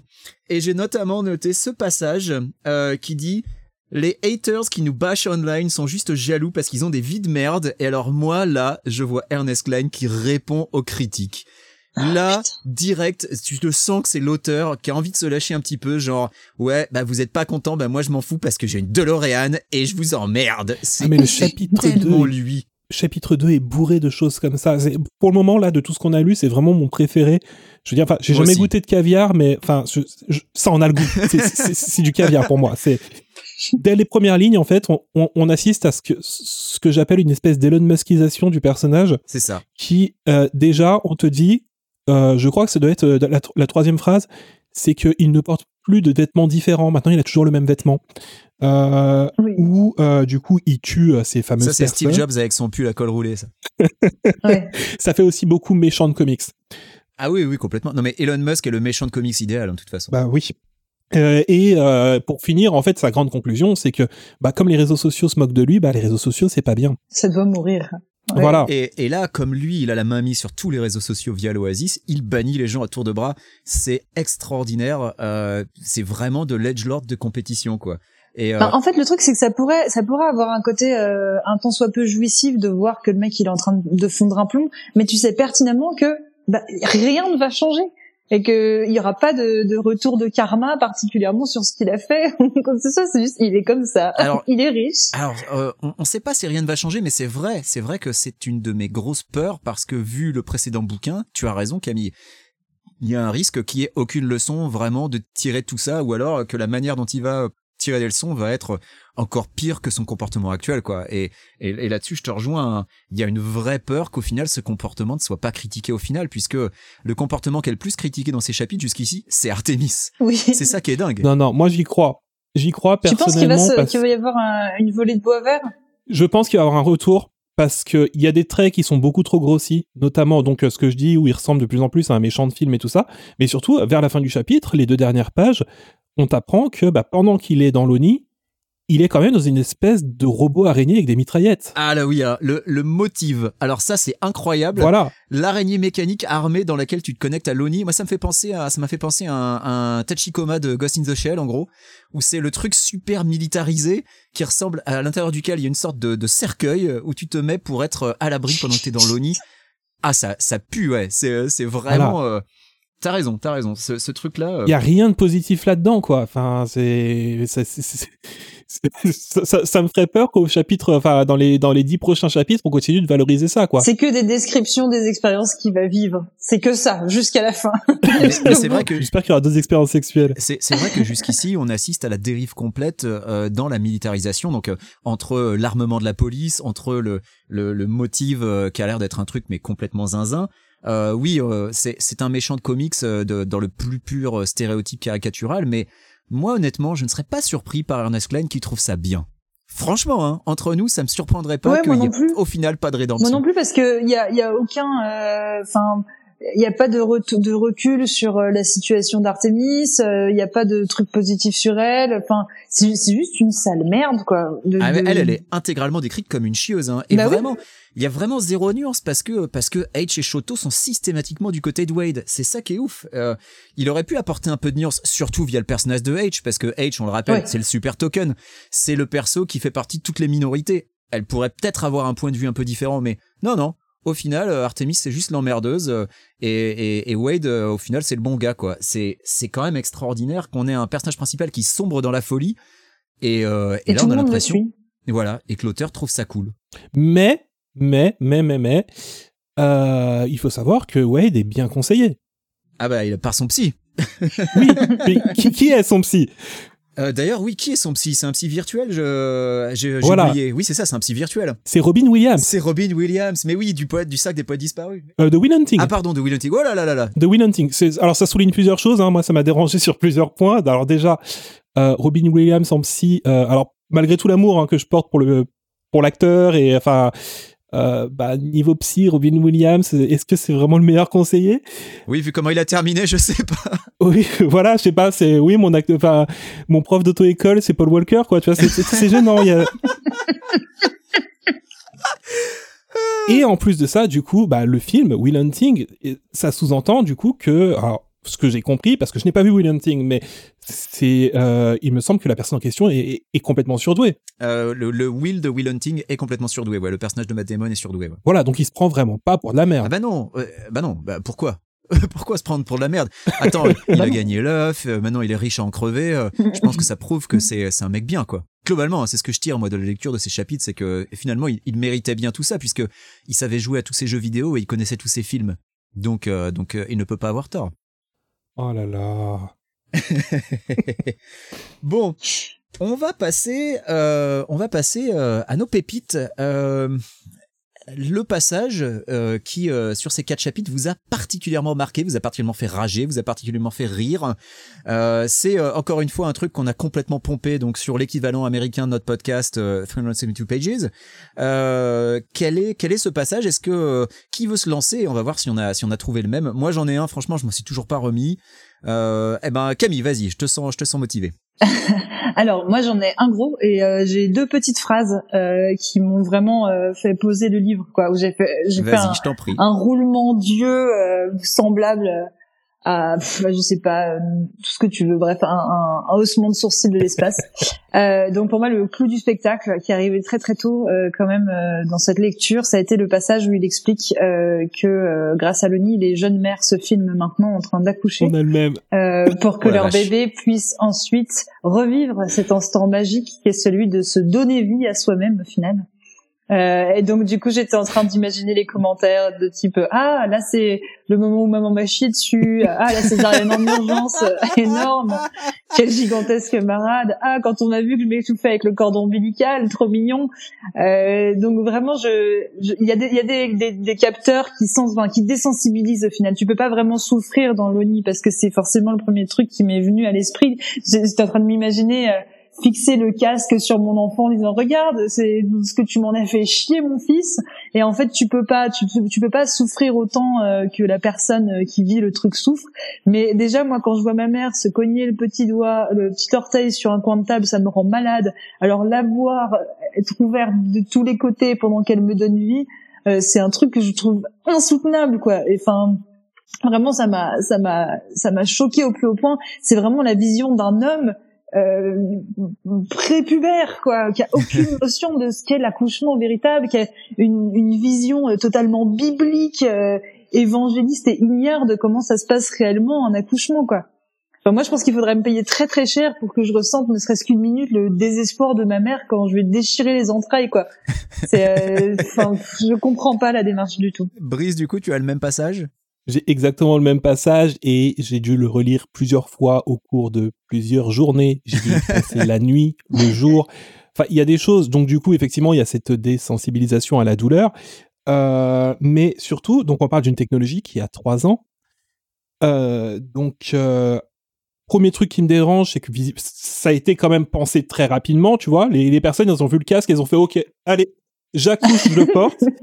Et j'ai notamment noté ce passage euh, qui dit les haters qui nous bâchent online sont juste jaloux parce qu'ils ont des vies de merde. Et alors moi, là, je vois Ernest Klein qui répond aux critiques. Là, direct, tu te sens que c'est l'auteur qui a envie de se lâcher un petit peu, genre, ouais, bah vous êtes pas content, bah moi je m'en fous parce que j'ai une DeLorean et je vous emmerde. C'est Ah, mais le chapitre tellement 2 lui. chapitre 2 est bourré de choses comme ça. Pour le moment, là, de tout ce qu'on a lu, c'est vraiment mon préféré. Je veux dire, enfin, j'ai jamais aussi. goûté de caviar, mais enfin, je- je- ça en a le goût. <laughs> C'est- du caviar pour moi. C'est dès les premières lignes, en fait, on, on- on assiste à ce que ce que j'appelle une espèce d'Elon Muskisation du personnage, C'est ça. qui euh, déjà, on te dit, euh, je crois que ça doit être euh, la, la troisième phrase, c'est qu'il ne porte plus de vêtements différents. Maintenant, il a toujours le même vêtement. Euh, Oui. Euh, du coup, il tue euh, ces fameuses Ça, c'est Steve. Jobs avec son pull à col roulé, ça. <laughs> Ouais. ça fait aussi beaucoup méchant de comics. Ah oui, oui, complètement. Non, mais Elon Musk est le méchant de comics idéal, en toute façon. Bah oui. Euh, et euh, pour finir, en fait, sa grande conclusion, c'est que bah, comme les réseaux sociaux se moquent de lui, bah, les réseaux sociaux, c'est pas bien. Ça doit mourir. Ouais. Voilà. Et, et là, comme lui, il a la main mise sur tous les réseaux sociaux via l'Oasis, il bannit les gens à tour de bras. C'est extraordinaire. Euh, c'est vraiment de l'edgelord de compétition, quoi. Et euh, en fait, le truc, c'est que ça pourrait, ça pourrait avoir un côté euh, un tant soit peu jouissif de voir que le mec il est en train de fondre un plomb, mais tu sais pertinemment que bah, rien ne va changer et que il y aura pas de, de retour de karma particulièrement sur ce qu'il a fait. <laughs> c'est ça, c'est juste, il est comme ça. Alors- <laughs> il est riche. Alors, euh, on, on sait pas si rien ne va changer, mais c'est vrai, c'est vrai que c'est une de mes grosses peurs parce que vu le précédent bouquin, tu as raison, Camille. Il y a un risque qu'il n'y ait aucune leçon vraiment de tirer tout ça, ou alors que la manière dont il va tirer des leçons va être encore pire que son comportement actuel, quoi. Et, et, et là-dessus, je te rejoins. hein. Il y a une vraie peur qu'au final, ce comportement ne soit pas critiqué au final, puisque le comportement qui est le plus critiqué dans ces chapitres jusqu'ici, c'est Artemis. Oui. C'est ça qui est dingue. Non, non, moi j'y crois. J'y crois Tu penses qu'il va, personnellement parce qu'il va y avoir un- une volée de bois vert? Je pense qu'il va y avoir un retour parce que il y a des traits qui sont beaucoup trop grossis, notamment donc euh, ce que je dis où il ressemble de plus en plus à un méchant de film et tout ça, mais surtout vers la fin du chapitre, les deux dernières pages, on t'apprend que bah, pendant qu'il est dans l'ONI, il est quand même dans une espèce de robot araignée avec des mitraillettes. Ah là oui, hein, le, le motive. Alors ça, c'est incroyable. Voilà. l'araignée mécanique armée dans laquelle tu te connectes à l'ONI. Moi, ça me fait penser à, ça m'a fait penser à un, un Tachikoma de Ghost in the Shell, en gros, où c'est le truc super militarisé qui ressemble à l'intérieur duquel il y a une sorte de, de cercueil euh, où tu te mets pour être à l'abri pendant que t'es dans l'ONI. Ah, ça, ça pue, ouais. C'est, c'est vraiment. euh, T'as raison, t'as raison. Ce, ce truc-là. euh, Il y a rien de positif là-dedans, quoi. Enfin, c'est, ça, c'est- c'est- c'est- ça, ça- ça me ferait peur qu'au chapitre, enfin, dans les dans les dix prochains chapitres, on continue de valoriser ça, quoi. C'est que des descriptions des expériences qu'il va vivre. C'est que ça, jusqu'à la fin. <laughs> c'est vrai que J'espère qu'il y aura deux expériences sexuelles. C'est c'est vrai que jusqu'ici, on assiste à la dérive complète euh, dans la militarisation, donc euh, entre euh, l'armement de la police, entre le, le, le motive euh, qui a l'air d'être un truc mais complètement zinzin. Euh, oui, euh, c'est un méchant de comics euh, de- dans le plus pur euh, stéréotype caricatural, mais moi honnêtement, je ne serais pas surpris par Ernest Klein qui trouve ça bien. Franchement, hein, entre nous, ça me surprendrait pas Ouais, qu'il moi y ait plus. au final pas de rédemption. Moi non plus parce que il y a, y a aucun, euh, il y a pas de, recul sur euh, la situation d'Artemis. euh, Il y a pas de truc positif sur elle. Enfin, c'est juste une sale merde quoi. De- Ah, de- elle, elle est intégralement décrite comme une chieuse, hein. Et Bah vraiment, il y a vraiment zéro nuance parce que parce que H et Shoto sont systématiquement du côté de Wade. C'est ça qui est ouf. Euh, il aurait pu apporter un peu de nuance, surtout via le personnage de H, parce que H, on le rappelle, c'est le super token. C'est le perso qui fait partie de toutes les minorités. Elle pourrait peut-être avoir un point de vue un peu différent, mais non, non. Au final, euh, Artemis c'est juste l'emmerdeuse euh, et, et, et Wade, euh, au final, c'est le bon gars quoi. C'est c'est quand même extraordinaire qu'on ait un personnage principal qui sombre dans la folie et, euh, et, Et là on a l'impression voilà, et que l'auteur trouve ça cool. Mais, mais, mais, mais, mais, euh, il faut savoir que Wade est bien conseillé. Ah bah, il par son psy. Oui, <laughs> mais qui, qui est son psy? Euh, D'ailleurs, oui, qui est son psy? C'est un psy virtuel Je, j'ai Voilà. oublié. Oui, c'est ça, c'est un psy virtuel. C'est Robin Williams C'est Robin Williams. Mais oui, du poète du sac des poètes disparus. euh, de Will Hunting. Ah pardon, de Will Hunting. Oh là là là là. de Will Hunting. Alors ça souligne plusieurs choses. Hein. Moi, ça m'a dérangé <laughs> sur plusieurs points. Alors déjà, euh, Robin Williams en psy. euh, alors malgré tout l'amour hein, que je porte pour le pour l'acteur et enfin. Euh, bah, niveau psy, Robin Williams, est-ce que c'est vraiment le meilleur conseiller? Oui, vu comment il a terminé, je sais pas. <laughs> Oui, voilà, je sais pas, c'est oui mon acte, enfin mon prof d'auto-école, c'est Paul Walker, quoi. Tu vois, c'est- gênant. il y a- <laughs> Et en plus de ça, du coup, bah le film Will Hunting, ça sous-entend du coup que, alors, ce que j'ai compris, parce que je n'ai pas vu Will Hunting, mais c'est, euh, il me semble que la personne en question est, est- est complètement surdouée. Euh, le, le Will de Will Hunting est complètement surdoué. Ouais, le personnage de Matt Damon est surdoué. Ouais. Voilà, donc il se prend vraiment pas pour de la Ah merde. bah non, euh, bah non, bah pourquoi? <laughs> Pourquoi se prendre pour de la merde? Attends, <laughs> il a gagné l'œuf, euh, maintenant il est riche à en crever. euh, je pense que ça prouve que c'est c'est un mec bien quoi. Globalement, hein, c'est ce que je tire moi de la lecture de ces chapitres, c'est que finalement il, il méritait bien tout ça puisque il savait jouer à tous ces jeux vidéo et il connaissait tous ces films. Donc euh, donc euh, il ne peut pas avoir tort. Oh là là. <laughs> bon, on va passer, euh, on va passer euh, à nos pépites. Euh, le passage euh, qui, euh, sur ces quatre chapitres, vous a particulièrement marqué, vous a particulièrement fait rager, vous a particulièrement fait rire. Euh, c'est euh, encore une fois un truc qu'on a complètement pompé donc sur l'équivalent américain de notre podcast euh, 372 Pages. Euh, quel est quel est ce passage? Est-ce que euh, qui veut se lancer? On va voir si on a si on a trouvé le même. Moi j'en ai un. Franchement, je m'en suis toujours pas remis. Euh, eh ben Camille, vas-y, je te sens je te sens motivé. <laughs> Alors moi j'en ai un gros et euh, j'ai deux petites phrases euh, qui m'ont vraiment euh, fait poser le livre quoi où j'ai fait j'ai fait un, un roulement d'yeux euh, semblable à je sais pas euh, tout ce que tu veux bref un, un, un haussement de sourcil de l'espace <laughs> euh, donc pour moi le clou du spectacle qui arrivait très très tôt euh, quand même euh, dans cette lecture ça a été le passage où il explique euh, que euh, grâce à l'ONI les jeunes mères se filment maintenant en train d'accoucher euh, pour que Oh leur vache. bébé puisse ensuite revivre cet instant magique qui est celui de se donner vie à soi-même au final. Euh, et donc du coup j'étais en train d'imaginer les commentaires de type ah là c'est le moment où maman m'a chié dessus. Ah la césarienne en urgence <laughs> énorme. Quelle gigantesque marade. Ah quand on a vu que je m'étouffais avec le cordon ombilical trop mignon euh, donc vraiment je il y a des il y a des, des capteurs qui sens enfin, qui désensibilisent au final. Tu peux pas vraiment souffrir dans l'ONI parce que c'est forcément le premier truc qui m'est venu à l'esprit. J'étais en train de m'imaginer euh, fixer le casque sur mon enfant en disant regarde c'est ce que tu m'en as fait chier mon fils. Et en fait tu peux pas tu, tu peux pas souffrir autant euh, que la personne euh, qui vit le truc souffre. Mais déjà moi quand je vois ma mère se cogner le petit doigt le petit orteil sur un coin de table ça me rend malade. Alors la voir être ouverte de tous les côtés pendant qu'elle me donne vie euh, c'est un truc que je trouve insoutenable quoi. Enfin vraiment ça m'a ça m'a ça m'a choqué au plus haut point. C'est vraiment la vision d'un homme euh, prépubère quoi qui a aucune <laughs> notion de ce qu'est l'accouchement véritable qui a une, une vision euh, totalement biblique euh, évangéliste et ignare de comment ça se passe réellement un accouchement quoi. Enfin, moi je pense qu'il faudrait me payer très très cher pour que je ressente ne serait-ce qu'une minute le désespoir de ma mère quand je vais déchirer les entrailles quoi. C'est euh, <laughs> je comprends pas la démarche du tout. Brice, du coup, tu as le même passage? J'ai exactement le même passage et j'ai dû le relire plusieurs fois au cours de plusieurs journées. J'ai dû passer la nuit, le <laughs> jour. Enfin, il y a des choses. Donc, du coup, effectivement, il y a cette désensibilisation à la douleur. Euh, mais surtout, donc, on parle d'une technologie qui a trois ans. Euh, donc, euh, premier truc qui me dérange, c'est que ça a été quand même pensé très rapidement, tu vois. Les, les personnes, elles ont vu le casque, elles ont fait, OK, allez, j'accouche, je le porte. <laughs>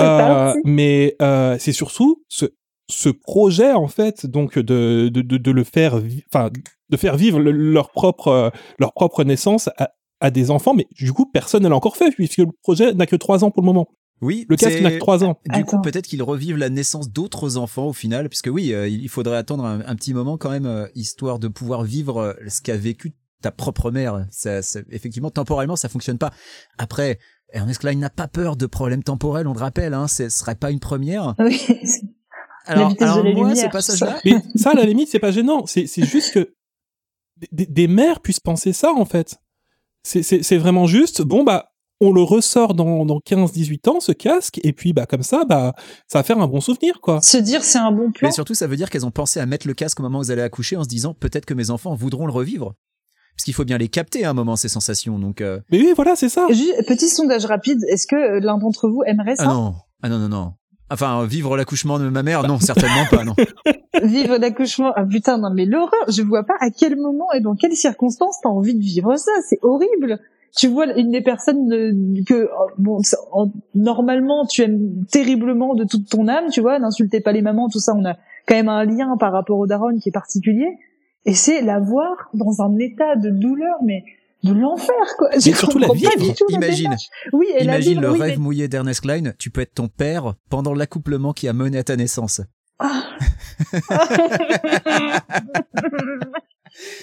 Euh, mais euh, c'est surtout ce, ce projet en fait donc de, de, de, de le faire enfin de faire vivre le- leur propre euh, leur propre naissance à, à des enfants mais du coup personne ne l'a encore fait puisque le projet n'a que trois ans pour le moment Oui. le casque n'a que trois ans Du coup, peut-être qu'ils revivent la naissance d'autres enfants au final, puisque oui, euh, il faudrait attendre un, un petit moment quand même, euh, histoire de pouvoir vivre euh, ce qu'a vécu ta propre mère. Ça, ça- effectivement, temporellement, ça fonctionne pas. Après, Ernest Klein n'a pas peur de problèmes temporels, on le rappelle, hein, ce serait pas une première. oui <laughs> Alors, moi, lumière, ce tout passage-là, mais ça à la limite c'est pas gênant c'est juste que des, des mères puissent penser ça en fait c'est vraiment juste bon bah on le ressort dans, dans 15-18 ans, ce casque, et puis bah comme ça, bah ça va faire un bon souvenir, quoi. se dire c'est un bon plan mais surtout, ça veut dire qu'elles ont pensé à mettre le casque au moment où vous allez accoucher en se disant peut-être que mes enfants voudront le revivre. Parce qu'il faut bien les capter à un moment, ces sensations. Donc, euh, Mais oui, voilà, c'est ça. Juste, petit sondage rapide, est-ce que euh, l'un d'entre vous aimerait ah ça non, ah non, non, non. Enfin, vivre l'accouchement de ma mère, non, certainement pas, non. <laughs> Vivre l'accouchement Ah putain, non mais l'horreur, je vois pas à quel moment et dans quelles circonstances t'as envie de vivre ça, c'est horrible. Tu vois une des personnes que oh, bon normalement tu aimes terriblement de toute ton âme, tu vois, n'insultez pas les mamans, tout ça, on a quand même un lien par rapport aux darons qui est particulier et c'est la voir dans un état de douleur mais de l'enfer quoi. Je surtout la la Imagine. Oui, et la Imagine vivre, le oui, rêve mais- mouillé d'Ernest Klein, tu peux être ton père pendant l'accouplement qui a mené à ta naissance.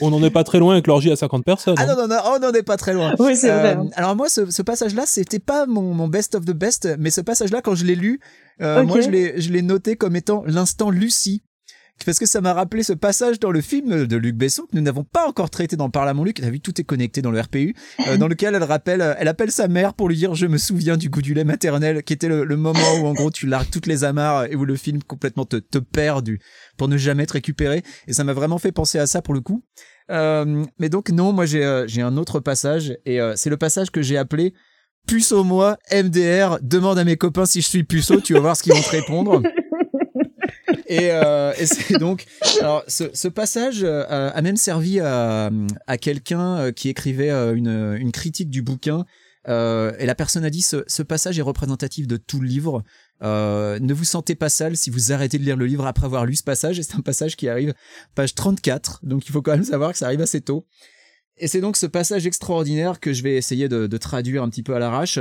On n'en est pas très loin avec l'orgie à 50 personnes. Ah hein. non, non, non, on n'en est pas très loin. Oui, c'est vrai. Euh, alors moi, ce, ce passage-là, c'était pas mon, mon best of the best, mais ce passage-là, quand je l'ai lu, euh, Ok. moi, je l'ai, je l'ai noté comme étant l'instant Lucie. Parce que ça m'a rappelé ce passage dans le film de Luc Besson que nous n'avons pas encore traité dans Parle à mon Luc. T'as vu, tout est connecté dans le RPU, euh, <laughs> dans lequel elle rappelle, elle appelle sa mère pour lui dire je me souviens du goût du lait maternel, qui était le, le moment où en gros tu largues toutes les amarres et où le film complètement te, te perd du, pour ne jamais te récupérer. Et ça m'a vraiment fait penser à ça pour le coup. Euh, mais donc non, moi j'ai euh, j'ai un autre passage et euh, c'est le passage que j'ai appelé puceau moi MDR demande à mes copains si je suis puceau, tu vas voir ce qu'ils vont te répondre. <laughs> Et, euh, et c'est donc alors ce, passage euh, a même servi à, quelqu'un euh, qui écrivait une, critique du bouquin et la personne a dit ce, passage est représentatif de tout le livre. Ne vous sentez pas sale si vous arrêtez de lire le livre après avoir lu ce passage. Et c'est un passage qui arrive page 34, donc il faut quand même savoir que ça arrive assez tôt. Et c'est donc ce passage extraordinaire que je vais essayer de, de traduire un petit peu à l'arrache.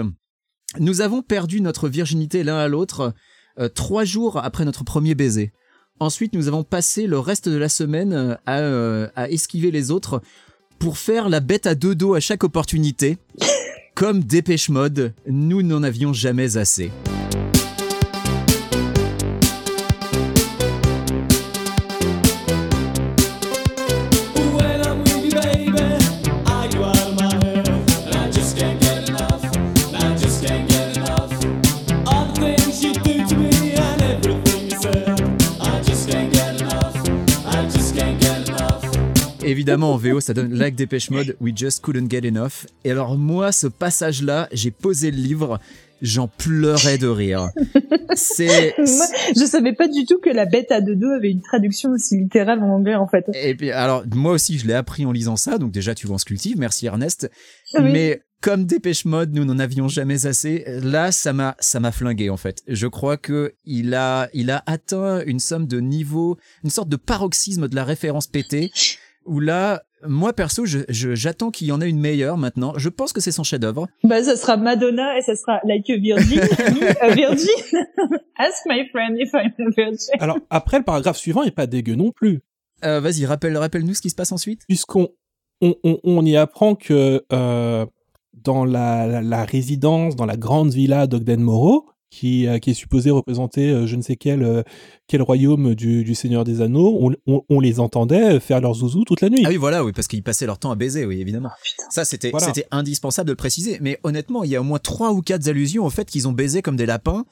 Nous avons perdu notre virginité l'un à l'autre euh, trois jours après notre premier baiser. Ensuite, nous avons passé le reste de la semaine euh, à, euh, à esquiver les autres pour faire la bête à deux dos à chaque opportunité. Comme Dépêche Mode, nous n'en avions jamais assez. Évidemment, en VO, ça donne like Dépêche Mode, We Just Couldn't Get Enough. Et alors, moi, ce passage-là, j'ai posé le livre, j'en pleurais de rire. C'est. <laughs> Je savais pas du tout que la bête à deux dos avait une traduction aussi littérale en anglais en fait. Et puis, alors, moi aussi, je l'ai appris en lisant ça, donc déjà, tu vois, on se cultive, merci Ernest. Ah oui. Mais comme Dépêche Mode, nous n'en avions jamais assez. Là, ça m'a, ça m'a flingué en fait. Je crois que il a, il a atteint une somme de niveau, une sorte de paroxysme de la référence pétée. Où là, moi perso, je, je- j'attends qu'il y en ait une meilleure maintenant. Je pense que c'est son chef-d'œuvre. Bah ça sera Madonna et ça sera Like a Virgin, <laughs> a Virgin. Ask my friend if I'm a virgin. Alors après, le paragraphe suivant est pas dégueu non plus, Euh, vas-y, rappelle, rappelle-nous ce qui se passe ensuite. puisqu'on on, on, on y apprend que euh, dans la, la, la résidence, dans la grande villa d'Ogden Moro, qui, euh, qui est supposée représenter euh, je ne sais quel, euh, quel royaume du, du Seigneur des Anneaux, on, on, on les entendait faire leurs zouzous toute la nuit. Ah oui, voilà, oui, parce qu'ils passaient leur temps à baiser, oui, évidemment. Ça, c'était, Voilà. c'était indispensable de le préciser. Mais honnêtement, il y a au moins trois ou quatre allusions au fait qu'ils ont baisé comme des lapins.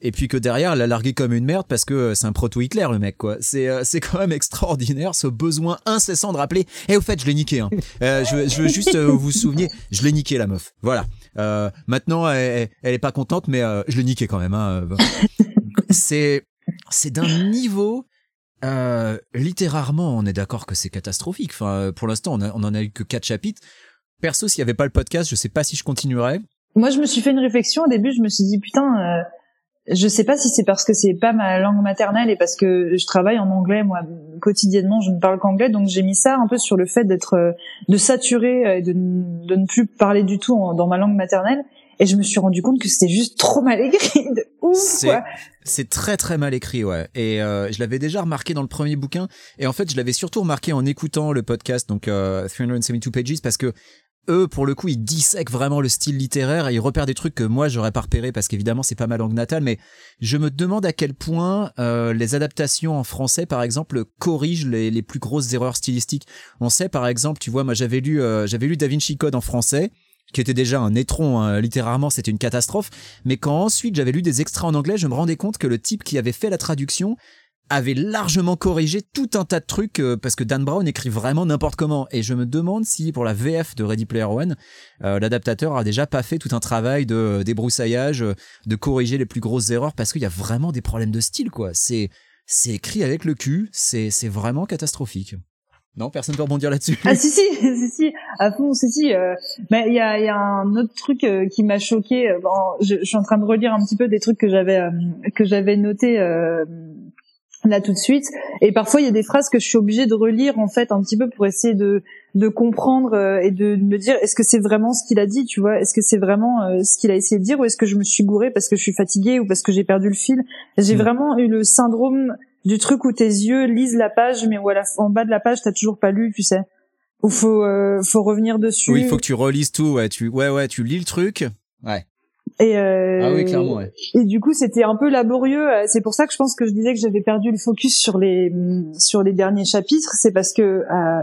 Et puis que derrière, elle a largué comme une merde parce que c'est un proto-Hitler, le mec, quoi. C'est, euh, c'est quand même <laughs> extraordinaire, ce besoin incessant de rappeler. Et au fait, je l'ai niqué, hein. Euh, je, veux- je veux juste euh, vous souvenir, je l'ai niqué, la meuf. Voilà. Euh, maintenant, elle, elle est pas contente, mais euh, je l'ai niqué quand même, hein. Euh, <laughs> c'est, c'est d'un niveau, euh, littéralement, on est d'accord que c'est catastrophique. Enfin, euh, pour l'instant, on, on en a eu que quatre chapitres. Perso, s'il y avait pas le podcast, je sais pas si je continuerais. Moi je me suis fait une réflexion au début, je me suis dit putain, euh, je sais pas si c'est parce que c'est pas ma langue maternelle et parce que je travaille en anglais moi quotidiennement, je ne parle qu'anglais, donc j'ai mis ça un peu sur le fait d'être, euh, de saturer euh, et de, de ne plus parler du tout en- dans ma langue maternelle. Et je me suis rendu compte que c'était juste trop mal écrit, de ouf C'est, c'est très très mal écrit, ouais. Et euh, je l'avais déjà remarqué dans le premier bouquin. Et en fait, je l'avais surtout remarqué en écoutant le podcast, donc euh, 372 Pages, parce que eux, pour le coup, ils dissèquent vraiment le style littéraire et ils repèrent des trucs que moi j'aurais pas repéré parce qu'évidemment c'est pas ma langue natale. Mais je me demande à quel point euh, les adaptations en français, par exemple, corrigent les, plus grosses erreurs stylistiques. On sait, par exemple, tu vois, moi j'avais lu, euh, lu Da Vinci Code en français qui était déjà un étron, hein, littéralement c'était une catastrophe, mais quand ensuite j'avais lu des extraits en anglais, je me rendais compte que le type qui avait fait la traduction avait largement corrigé tout un tas de trucs euh, parce que Dan Brown écrit vraiment n'importe comment. Et je me demande si pour la VF de Ready Player One euh, l'adaptateur a déjà pas fait tout un travail de euh, débroussaillage euh, de corriger les plus grosses erreurs parce qu'il y a vraiment des problèmes de style quoi. C'est c'est écrit avec le cul c'est c'est vraiment catastrophique. Non personne peut rebondir là-dessus. Ah si si <laughs> si si à fond si si euh, mais il y a il y a un autre truc euh, qui m'a choqué bon, je, je suis en train de relire un petit peu des trucs que j'avais euh, que j'avais noté là tout de suite. Et parfois il y a des phrases que je suis obligée de relire en fait un petit peu pour essayer de de comprendre euh, et de me dire est-ce que c'est vraiment ce qu'il a dit tu vois? Est-ce que c'est vraiment euh, ce qu'il a essayé de dire ou est-ce que je me suis gourée parce que je suis fatiguée ou parce que j'ai perdu le fil? J'ai Mm. vraiment eu le syndrome du truc où tes yeux lisent la page mais où à la, en bas de la page t'as toujours pas lu tu sais. Où faut euh, faut revenir dessus. Oui il faut que tu relises tout ouais. Tu ouais ouais tu lis le truc. Ouais et euh, ah oui clairement ouais. et du coup c'était un peu laborieux. Euh, c'est pour ça que je pense que je disais que j'avais perdu le focus sur les sur les derniers chapitres. C'est parce que euh,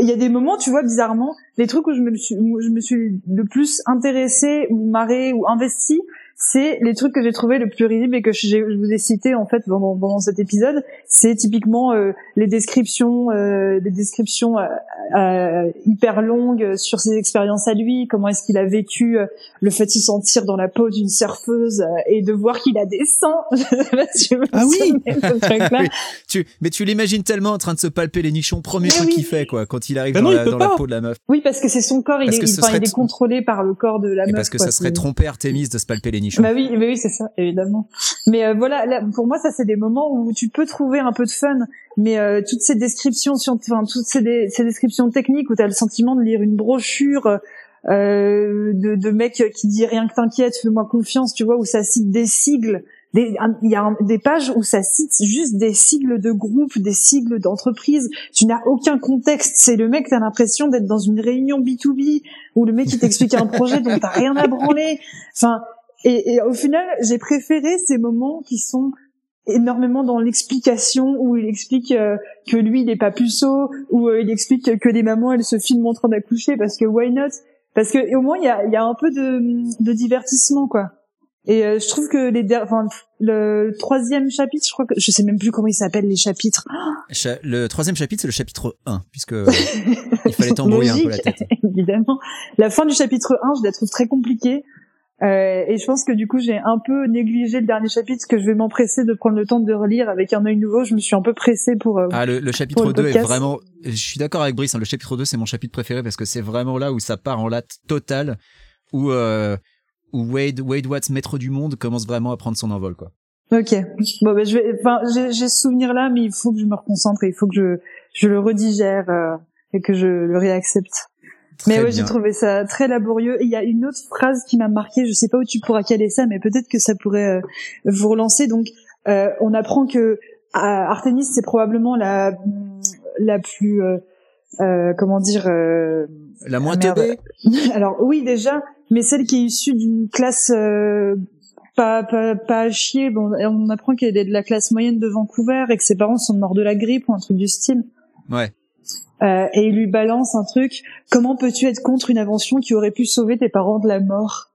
il y a des moments tu vois bizarrement les trucs où je me suis où je me suis le plus intéressée ou marrée ou investie c'est les trucs que j'ai trouvé le plus risibles et que je vous ai cité en fait pendant, pendant cet épisode c'est typiquement euh, les descriptions euh, des descriptions euh, euh, hyper longues sur ses expériences à lui comment est-ce qu'il a vécu euh, le fait de se sentir dans la peau d'une surfeuse euh, et de voir qu'il a des <laughs> vous Ah oui. <laughs> Oui. tu mais tu l'imagines tellement en train de se palper les nichons premier Mais truc oui. qu'il fait quoi quand il arrive dans, non, la, dans peau de la meuf oui parce que c'est son corps il est, que il, ce enfin, serait il est contrôlé par le corps de la et meuf parce que quoi, ça serait tromper Artemis de se palper les nichons Bah oui, mais oui, c'est ça, évidemment. Mais euh, voilà, là, pour moi, ça c'est des moments où tu peux trouver un peu de fun, mais euh, toutes ces descriptions, enfin toutes ces, descriptions techniques où tu as le sentiment de lire une brochure euh, de, de mec qui dit rien que t'inquiète, fais-moi confiance, tu vois, où ça cite des sigles il y a des pages où ça cite juste des sigles de groupe, des sigles d'entreprise. Tu n'as aucun contexte. C'est le mec, t'as l'impression d'être dans une réunion B2B où le mec il t'explique un projet dont t'as rien à branler. Enfin, et, et au final, j'ai préféré ces moments qui sont énormément dans l'explication où il explique euh, que lui il est pas puceau où euh, il explique que les mamans elles se filment en train d'accoucher parce que why not? Parce que au moins il y a, il y a un peu de, de divertissement quoi. Et euh, je trouve que les enfin le troisième chapitre je crois que je sais même plus comment ils s'appellent les chapitres. Cha- Le troisième chapitre, c'est le chapitre 1, puisque euh, il fallait <laughs> t'embrouiller un peu la tête. évidemment. La fin du chapitre 1 je la trouve très compliquée Euh, et je pense que du coup j'ai un peu négligé le dernier chapitre que je vais m'empresser de prendre le temps de relire avec un œil nouveau je me suis un peu pressée pour euh, Ah, le, le chapitre le 2 est vraiment, je suis d'accord avec Brice, hein, le chapitre 2 c'est mon chapitre préféré parce que c'est vraiment là où ça part en latte totale, où, euh, où Wade, Wade Watts, maître du monde, commence vraiment à prendre son envol, quoi. Ok. Bon, ben je vais. Enfin, j'ai ce souvenir-là, mais il faut que je me reconcentre et il faut que je je le redigère euh, et que je le réaccepte. Mais bien. j'ai trouvé ça très laborieux. Et il y a une autre phrase qui m'a marqué. Je sais pas où tu pourras caler ça, mais peut-être que ça pourrait euh, vous relancer. Donc, euh, on apprend que euh, Artemis c'est probablement la la plus euh, euh, comment dire. euh, La moins Ah, teubée <laughs> alors oui déjà, mais celle qui est issue d'une classe euh, pas, pas pas à chier. Bon, on apprend qu'elle est de la classe moyenne de Vancouver et que ses parents sont morts de la grippe ou un truc du style. Ouais. Euh, et il lui balance un truc. Comment peux-tu être contre une invention qui aurait pu sauver tes parents de la mort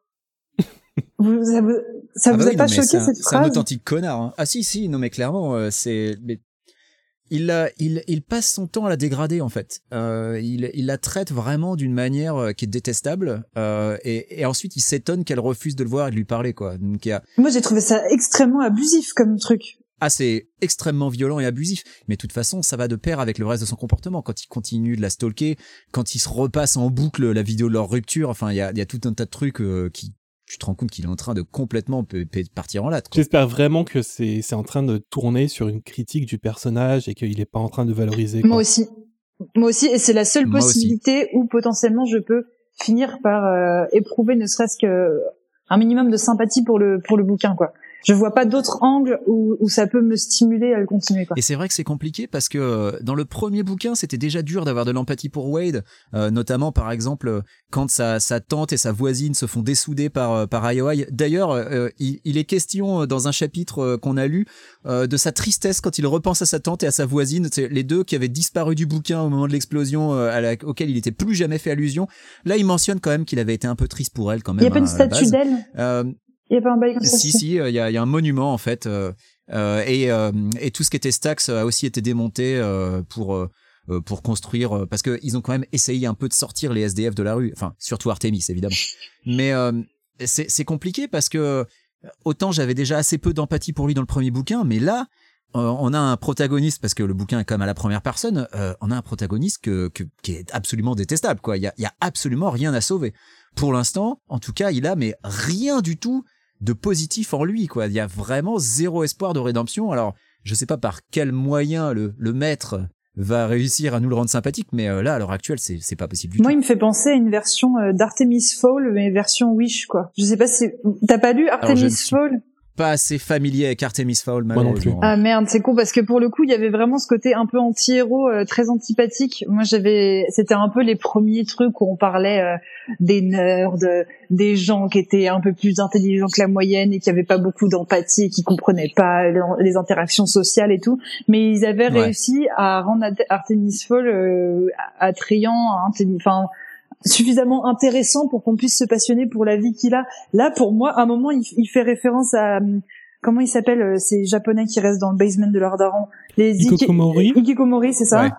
<laughs> vous, Ça vous, ça Ah vous bah a oui, pas choqué c'est un- cette C'est un phrase authentique connard. Hein. Ah si, si, non mais clairement, euh, c'est... mais Il, a, il, il passe son temps à la dégrader en fait. Euh, il, il la traite vraiment d'une manière euh, qui est détestable euh, et, et ensuite il s'étonne qu'elle refuse de le voir et de lui parler quoi. Donc il y a, Moi j'ai trouvé ça extrêmement abusif comme truc. Ah, c'est extrêmement violent et abusif. Mais de toute façon, ça va de pair avec le reste de son comportement. Quand il continue de la stalker, quand il se repasse en boucle la vidéo de leur rupture, enfin, il y a, il y a tout un tas de trucs euh, qui, tu te rends compte qu'il est en train de complètement partir en latte. quoi. J'espère vraiment que c'est c'est en train de tourner sur une critique du personnage et qu'il est pas en train de valoriser. Moi aussi. Moi aussi, et c'est la seule Moi aussi. possibilité où potentiellement je peux finir par euh, éprouver ne serait-ce que un minimum de sympathie pour le pour le bouquin quoi. Je vois pas d'autre angle où, où ça peut me stimuler à le continuer quoi. Et c'est vrai que c'est compliqué parce que euh, dans le premier bouquin, c'était déjà dur d'avoir de l'empathie pour Wade, euh, notamment par exemple euh, quand sa, sa tante et sa voisine se font dessouder par euh, par IOI. D'ailleurs, euh, il, il est question dans un chapitre qu'on a lu euh, de sa tristesse quand il repense à sa tante et à sa voisine, c'est les deux qui avaient disparu du bouquin au moment de l'explosion euh, à la- auquel il était plus jamais fait allusion. Là, il mentionne quand même qu'il avait été un peu triste pour elle quand Il même. y a pas une hein, statue d'elle? Il y a pas un bail comme ça. si, si. euh, il y, a, il y a un monument en fait, euh, euh, et, et tout ce qui était Stax a aussi été démonté pour pour construire, parce que ils ont quand même essayé un peu de sortir les SDF de la rue, enfin surtout Artemis évidemment. Mais euh, c'est compliqué parce que autant j'avais déjà assez peu d'empathie pour lui dans le premier bouquin, mais là euh, on a un protagoniste parce que le bouquin est même à la première personne. euh, on a un protagoniste que, que- qui est absolument détestable. Quoi, il y a, y a absolument rien à sauver. Pour l'instant, en tout cas, il a mais rien du tout de positif en lui. Quoi, il y a vraiment zéro espoir de rédemption. Alors, je sais pas par quel moyen le, le maître va réussir à nous le rendre sympathique, mais euh, là, à l'heure actuelle, c'est c'est pas possible du Moi, tout. il me fait penser à une version euh, d'Artemis Fall, mais version Wish, quoi. Je sais pas si t'as pas lu Artemis Fall Pas assez familier avec Artemis Fowl, Moi non plus. malheureusement. Ah merde, c'est con parce que pour le coup, il y avait vraiment ce côté un peu anti-héros, euh, très antipathique. Moi, j'avais, c'était un peu les premiers trucs où on parlait euh, des nerds, euh, des gens qui étaient un peu plus intelligents que la moyenne et qui avaient pas beaucoup d'empathie, et qui comprenaient pas les, les interactions sociales et tout. Mais ils avaient Ouais. réussi à rendre Arte- Artemis Fall euh, attrayant, enfin suffisamment intéressant pour qu'on puisse se passionner pour la vie qu'il a. Là, pour moi, à un moment, il, il fait référence à comment il s'appelle euh, ces japonais qui restent dans le basement de leur daron les Iki- Hikikomori Hikikomori, c'est ça? Ouais.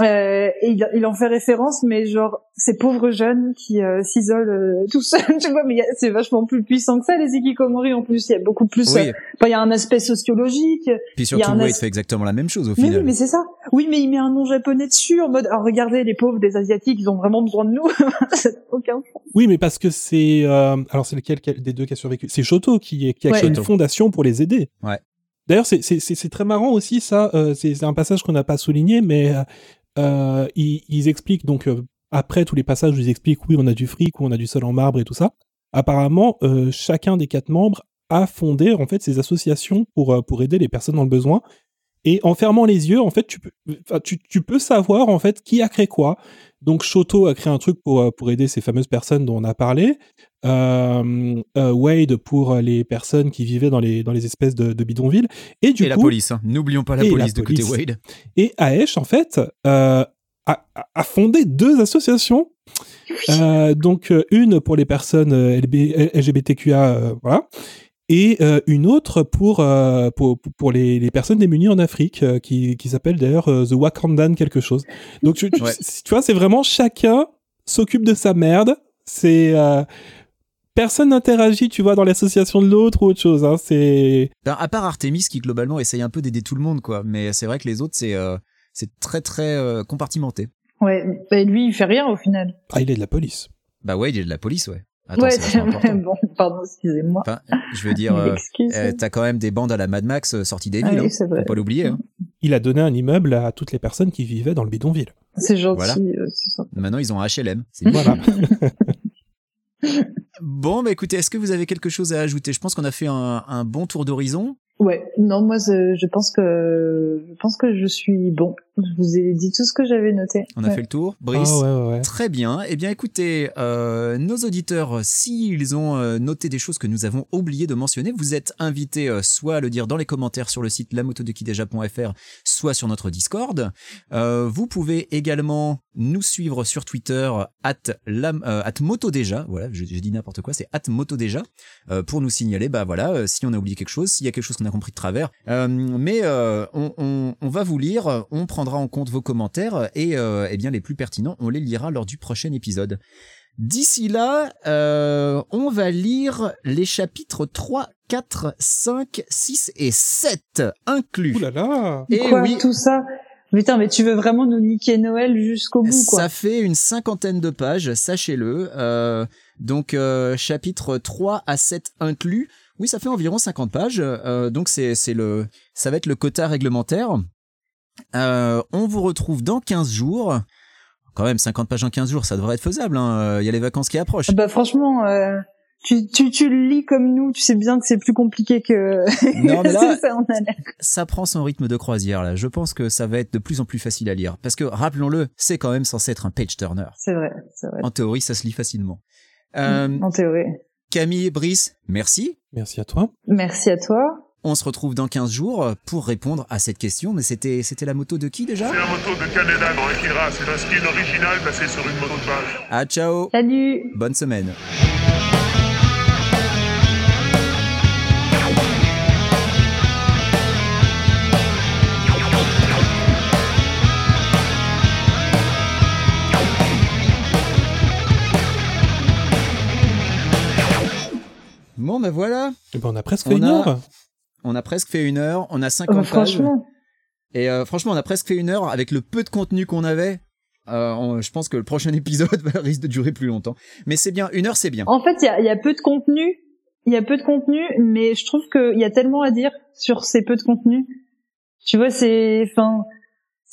Euh, et il, il en fait référence mais genre ces pauvres jeunes qui euh, s'isolent euh, <laughs> tout seuls tu vois mais il y a- c'est vachement plus puissant que ça les Hikikomori en plus il y a beaucoup plus Oui, euh, enfin, il y a un aspect sociologique puis il y surtout, a un Wade as- fait exactement la même chose au mais final. oui mais c'est ça oui mais il met un nom japonais dessus en mode alors regardez les pauvres des asiatiques ils ont vraiment besoin de nous <laughs> aucun sens. Oui, mais parce que c'est euh, alors c'est lequel quel des deux qui a survécu? C'est Shoto qui qui a Ouais. créé une fondation pour les aider. Ouais. D'ailleurs, c'est très marrant aussi ça. euh, c'est un passage qu'on n'a pas souligné, mais euh, euh, ils, expliquent donc après tous les passages ils expliquent oui on a du fric, ou on a du sol en marbre et tout ça. Apparemment, chacun des quatre membres à fonder en fait ces associations pour, aider les personnes dans le besoin. Et en fermant les yeux, en fait, tu peux, savoir en fait qui a créé quoi. Donc Shoto a créé un truc pour aider ces fameuses personnes dont on a parlé. Euh, euh, Wade pour les personnes qui vivaient dans les, dans les espèces de, de bidonvilles. Et du et la coup, police, hein. n'oublions pas la police de côté. Wade. et Aesh, en fait, euh, a, a- fondé deux associations. Euh, donc, euh, une pour les personnes euh, LB LGBTQA, euh, voilà, et euh, une autre pour, euh, pour, pour les, les personnes démunies en Afrique, euh, qui, qui s'appelle d'ailleurs euh, The Wakandan quelque chose. Donc, tu, tu- Ouais. tu vois, c'est vraiment chacun s'occupe de sa merde. C'est. Personne n'interagit, tu vois, dans l'association de l'autre ou autre chose. Hein. C'est Ben, à part Artemis qui globalement essaye un peu d'aider tout le monde, quoi. Mais c'est vrai que les autres, c'est euh, c'est très très euh, compartimenté. Ouais, bah, lui, il fait rien au final. ah, il est de la police. Bah ouais, il a de la police, ouais. Attends, ouais, c'est <laughs> bon, pardon, excusez-moi. Enfin, je veux dire, <laughs> euh, euh, t'as quand même des bandes à la Mad Max sorties des Ah villes, oui, hein. c'est vrai. faut pas l'oublier. Hein. Il a donné un immeuble à toutes les personnes qui vivaient dans le bidonville. C'est gentil. Voilà. euh, c'est ça. Maintenant, ils ont un HLM. c'est <laughs> Voilà. Bon, bah écoutez, est-ce que vous avez quelque chose à ajouter? Je pense qu'on a fait un, un bon tour d'horizon. Ouais, non, moi, je pense que je pense que je suis bon. Je vous ai dit tout ce que j'avais noté. On a Ouais. fait le tour. Brice Ah ouais, ouais, ouais. Très bien. Eh bien, écoutez, euh, nos auditeurs, s'ils ont euh, noté des choses que nous avons oublié de mentionner, vous êtes invités euh, soit à le dire dans les commentaires sur le site lamotodequideja.fr, soit sur notre Discord. Euh, vous pouvez également nous suivre sur Twitter at, lam, euh, at motodeja. Voilà, je, je dis n'importe quoi, c'est at motodeja euh, pour nous signaler, bah voilà, euh, si on a oublié quelque chose, s'il y a quelque chose qu'on a compris de travers. Euh, mais euh, on, on, on va vous lire, on prendra en compte vos commentaires et euh, eh bien les plus pertinents, on les lira lors du prochain épisode. D'ici là, euh, on va lire les chapitres 3, 4, 5, 6 et 7 inclus. Ouh là là Et Quoi, oui, tout ça? Putain, mais tu veux vraiment nous niquer Noël jusqu'au bout, quoi. Ça fait une cinquantaine de pages, sachez-le. Euh, donc euh, chapitre 3 à 7 inclus. Oui, ça fait environ 50 pages. Euh, donc c'est c'est le ça va être le quota réglementaire. Euh, on vous retrouve dans 15 jours. Quand même 50 pages en 15 jours, ça devrait être faisable hein. Il y a les vacances qui approchent. Bah franchement, euh, tu, tu, tu le lis comme nous, tu sais bien que c'est plus compliqué que... Non, <laughs> mais là- ça, on a l'air. ça prend son rythme de croisière là. Je pense que ça va être de plus en plus facile à lire parce que rappelons-le, c'est quand même censé être un page turner. C'est vrai, c'est vrai. En théorie, ça se lit facilement. Euh, En théorie. Camille, Brice, merci. Merci à toi. Merci à toi. On se retrouve dans 15 jours pour répondre à cette question. Mais c'était, c'était la moto de qui déjà? C'est la moto de Canada dans Akira. C'est un skin original placé sur une moto de base. Ah, ciao Salut Bonne semaine Bon, ben voilà. Eh ben, on a presque On une a- heure. On a presque fait une heure. On a Oh, 50 bah, pages. Et euh, franchement, on a presque fait une heure avec le peu de contenu qu'on avait. Euh, on- je pense que le prochain <laughs> épisode risque de durer plus longtemps. Mais c'est bien, une heure c'est bien. en fait, il y a, il y a peu de contenu. Il y a peu de contenu, mais je trouve qu'il y a tellement à dire sur ces peu de contenu. Tu vois, c'est... Enfin,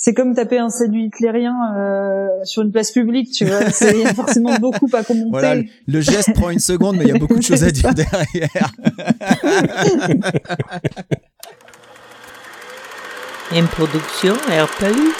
c'est comme taper un séduit hitlérien euh, sur une place publique, tu vois. C'est- Il y a forcément beaucoup à commenter. Voilà, le, le geste prend une seconde, mais il y a beaucoup de choses à dire derrière. <laughs> Une production RPU.